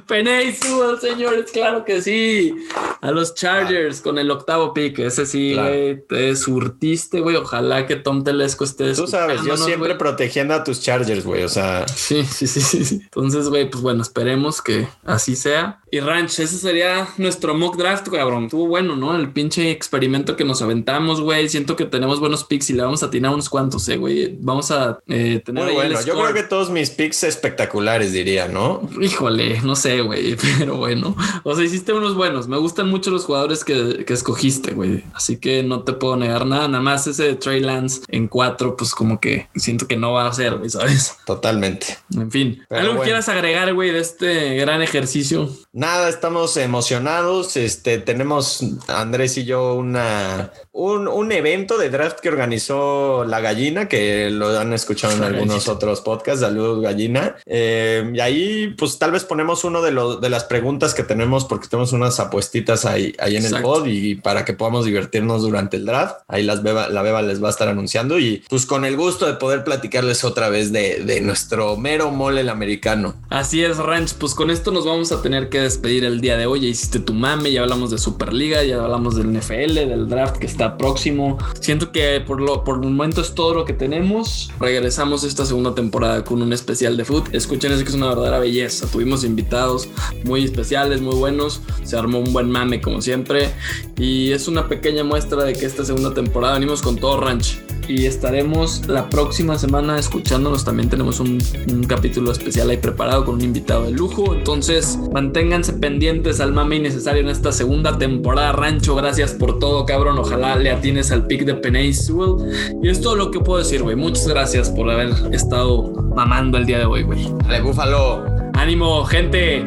Speaker 1: Peney Sewell, señores, claro que sí. A los Chargers con el octavo pick. Ese sí, güey. Te surtiste, güey. Ojalá que Tom Telesco esté.
Speaker 2: Tú sabes, yo siempre protegiendo a tus Chargers, güey. O sea.
Speaker 1: Sí, sí, sí, sí. Entonces, güey, pues bueno, esperemos que así sea. Y Ranch, ese sería nuestro mock draft, cabrón. Estuvo bueno, ¿no? El pinche experimento que nos aventamos, güey. Siento que tenemos buenos picks y le vamos a atinar unos cuantos, eh, güey. Vamos a eh, tener.
Speaker 2: Muy bueno, yo creo que todos mis picks espectaculares, diría, ¿no?
Speaker 1: Híjole, no sé sé, güey, pero bueno. O sea, hiciste unos buenos. Me gustan mucho los jugadores que, que escogiste, güey. Así que no te puedo negar nada. Nada más ese de Trey Lance en cuatro, pues como que siento que no va a ser, güey, ¿sabes?
Speaker 2: Totalmente.
Speaker 1: En fin,
Speaker 2: Pero
Speaker 1: ¿algo
Speaker 2: bueno.
Speaker 1: quieras agregar, güey, de este gran ejercicio?
Speaker 2: Nada, estamos emocionados. Este, tenemos Andrés y yo una un, un evento de draft que organizó la gallina, que lo han escuchado en algunos otros podcasts. Saludos, gallina. Eh, y ahí, pues tal vez ponemos uno de los de las preguntas que tenemos, porque tenemos unas apuestitas ahí, ahí en el pod y para que podamos divertirnos durante el draft. Ahí las beba, la beba les va a estar anunciando y pues con el gusto de poder platicarles otra vez de, de nuestro mero mole el americano.
Speaker 1: Así es, Ranch. Pues con esto nos vamos a tener que despedir el día de hoy. Ya hiciste tu mame, ya hablamos de Superliga, ya hablamos del NFL, del draft que está próximo. Siento que por, lo, por el momento es todo lo que tenemos. Regresamos esta segunda temporada con un especial de foot. Escuchen eso que es una verdadera belleza. Tuvimos invitados muy especiales, muy buenos. Se armó un buen mame como siempre. Y es una pequeña muestra de que esta segunda temporada venimos con todo Ranch. Y estaremos la próxima semana escuchándonos. También tenemos un, un capítulo especial ahí preparado con un invitado de lujo. Entonces, manténganse pendientes al mame innecesario en esta segunda temporada. Rancho, gracias por todo, cabrón. Ojalá le atines al pick de Penay Sewell. Y es todo lo que puedo decir, güey. Muchas gracias por haber estado mamando el día de hoy, güey.
Speaker 2: De Búfalo.
Speaker 1: Ánimo, gente.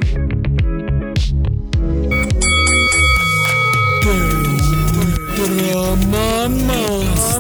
Speaker 4: Brahman Master.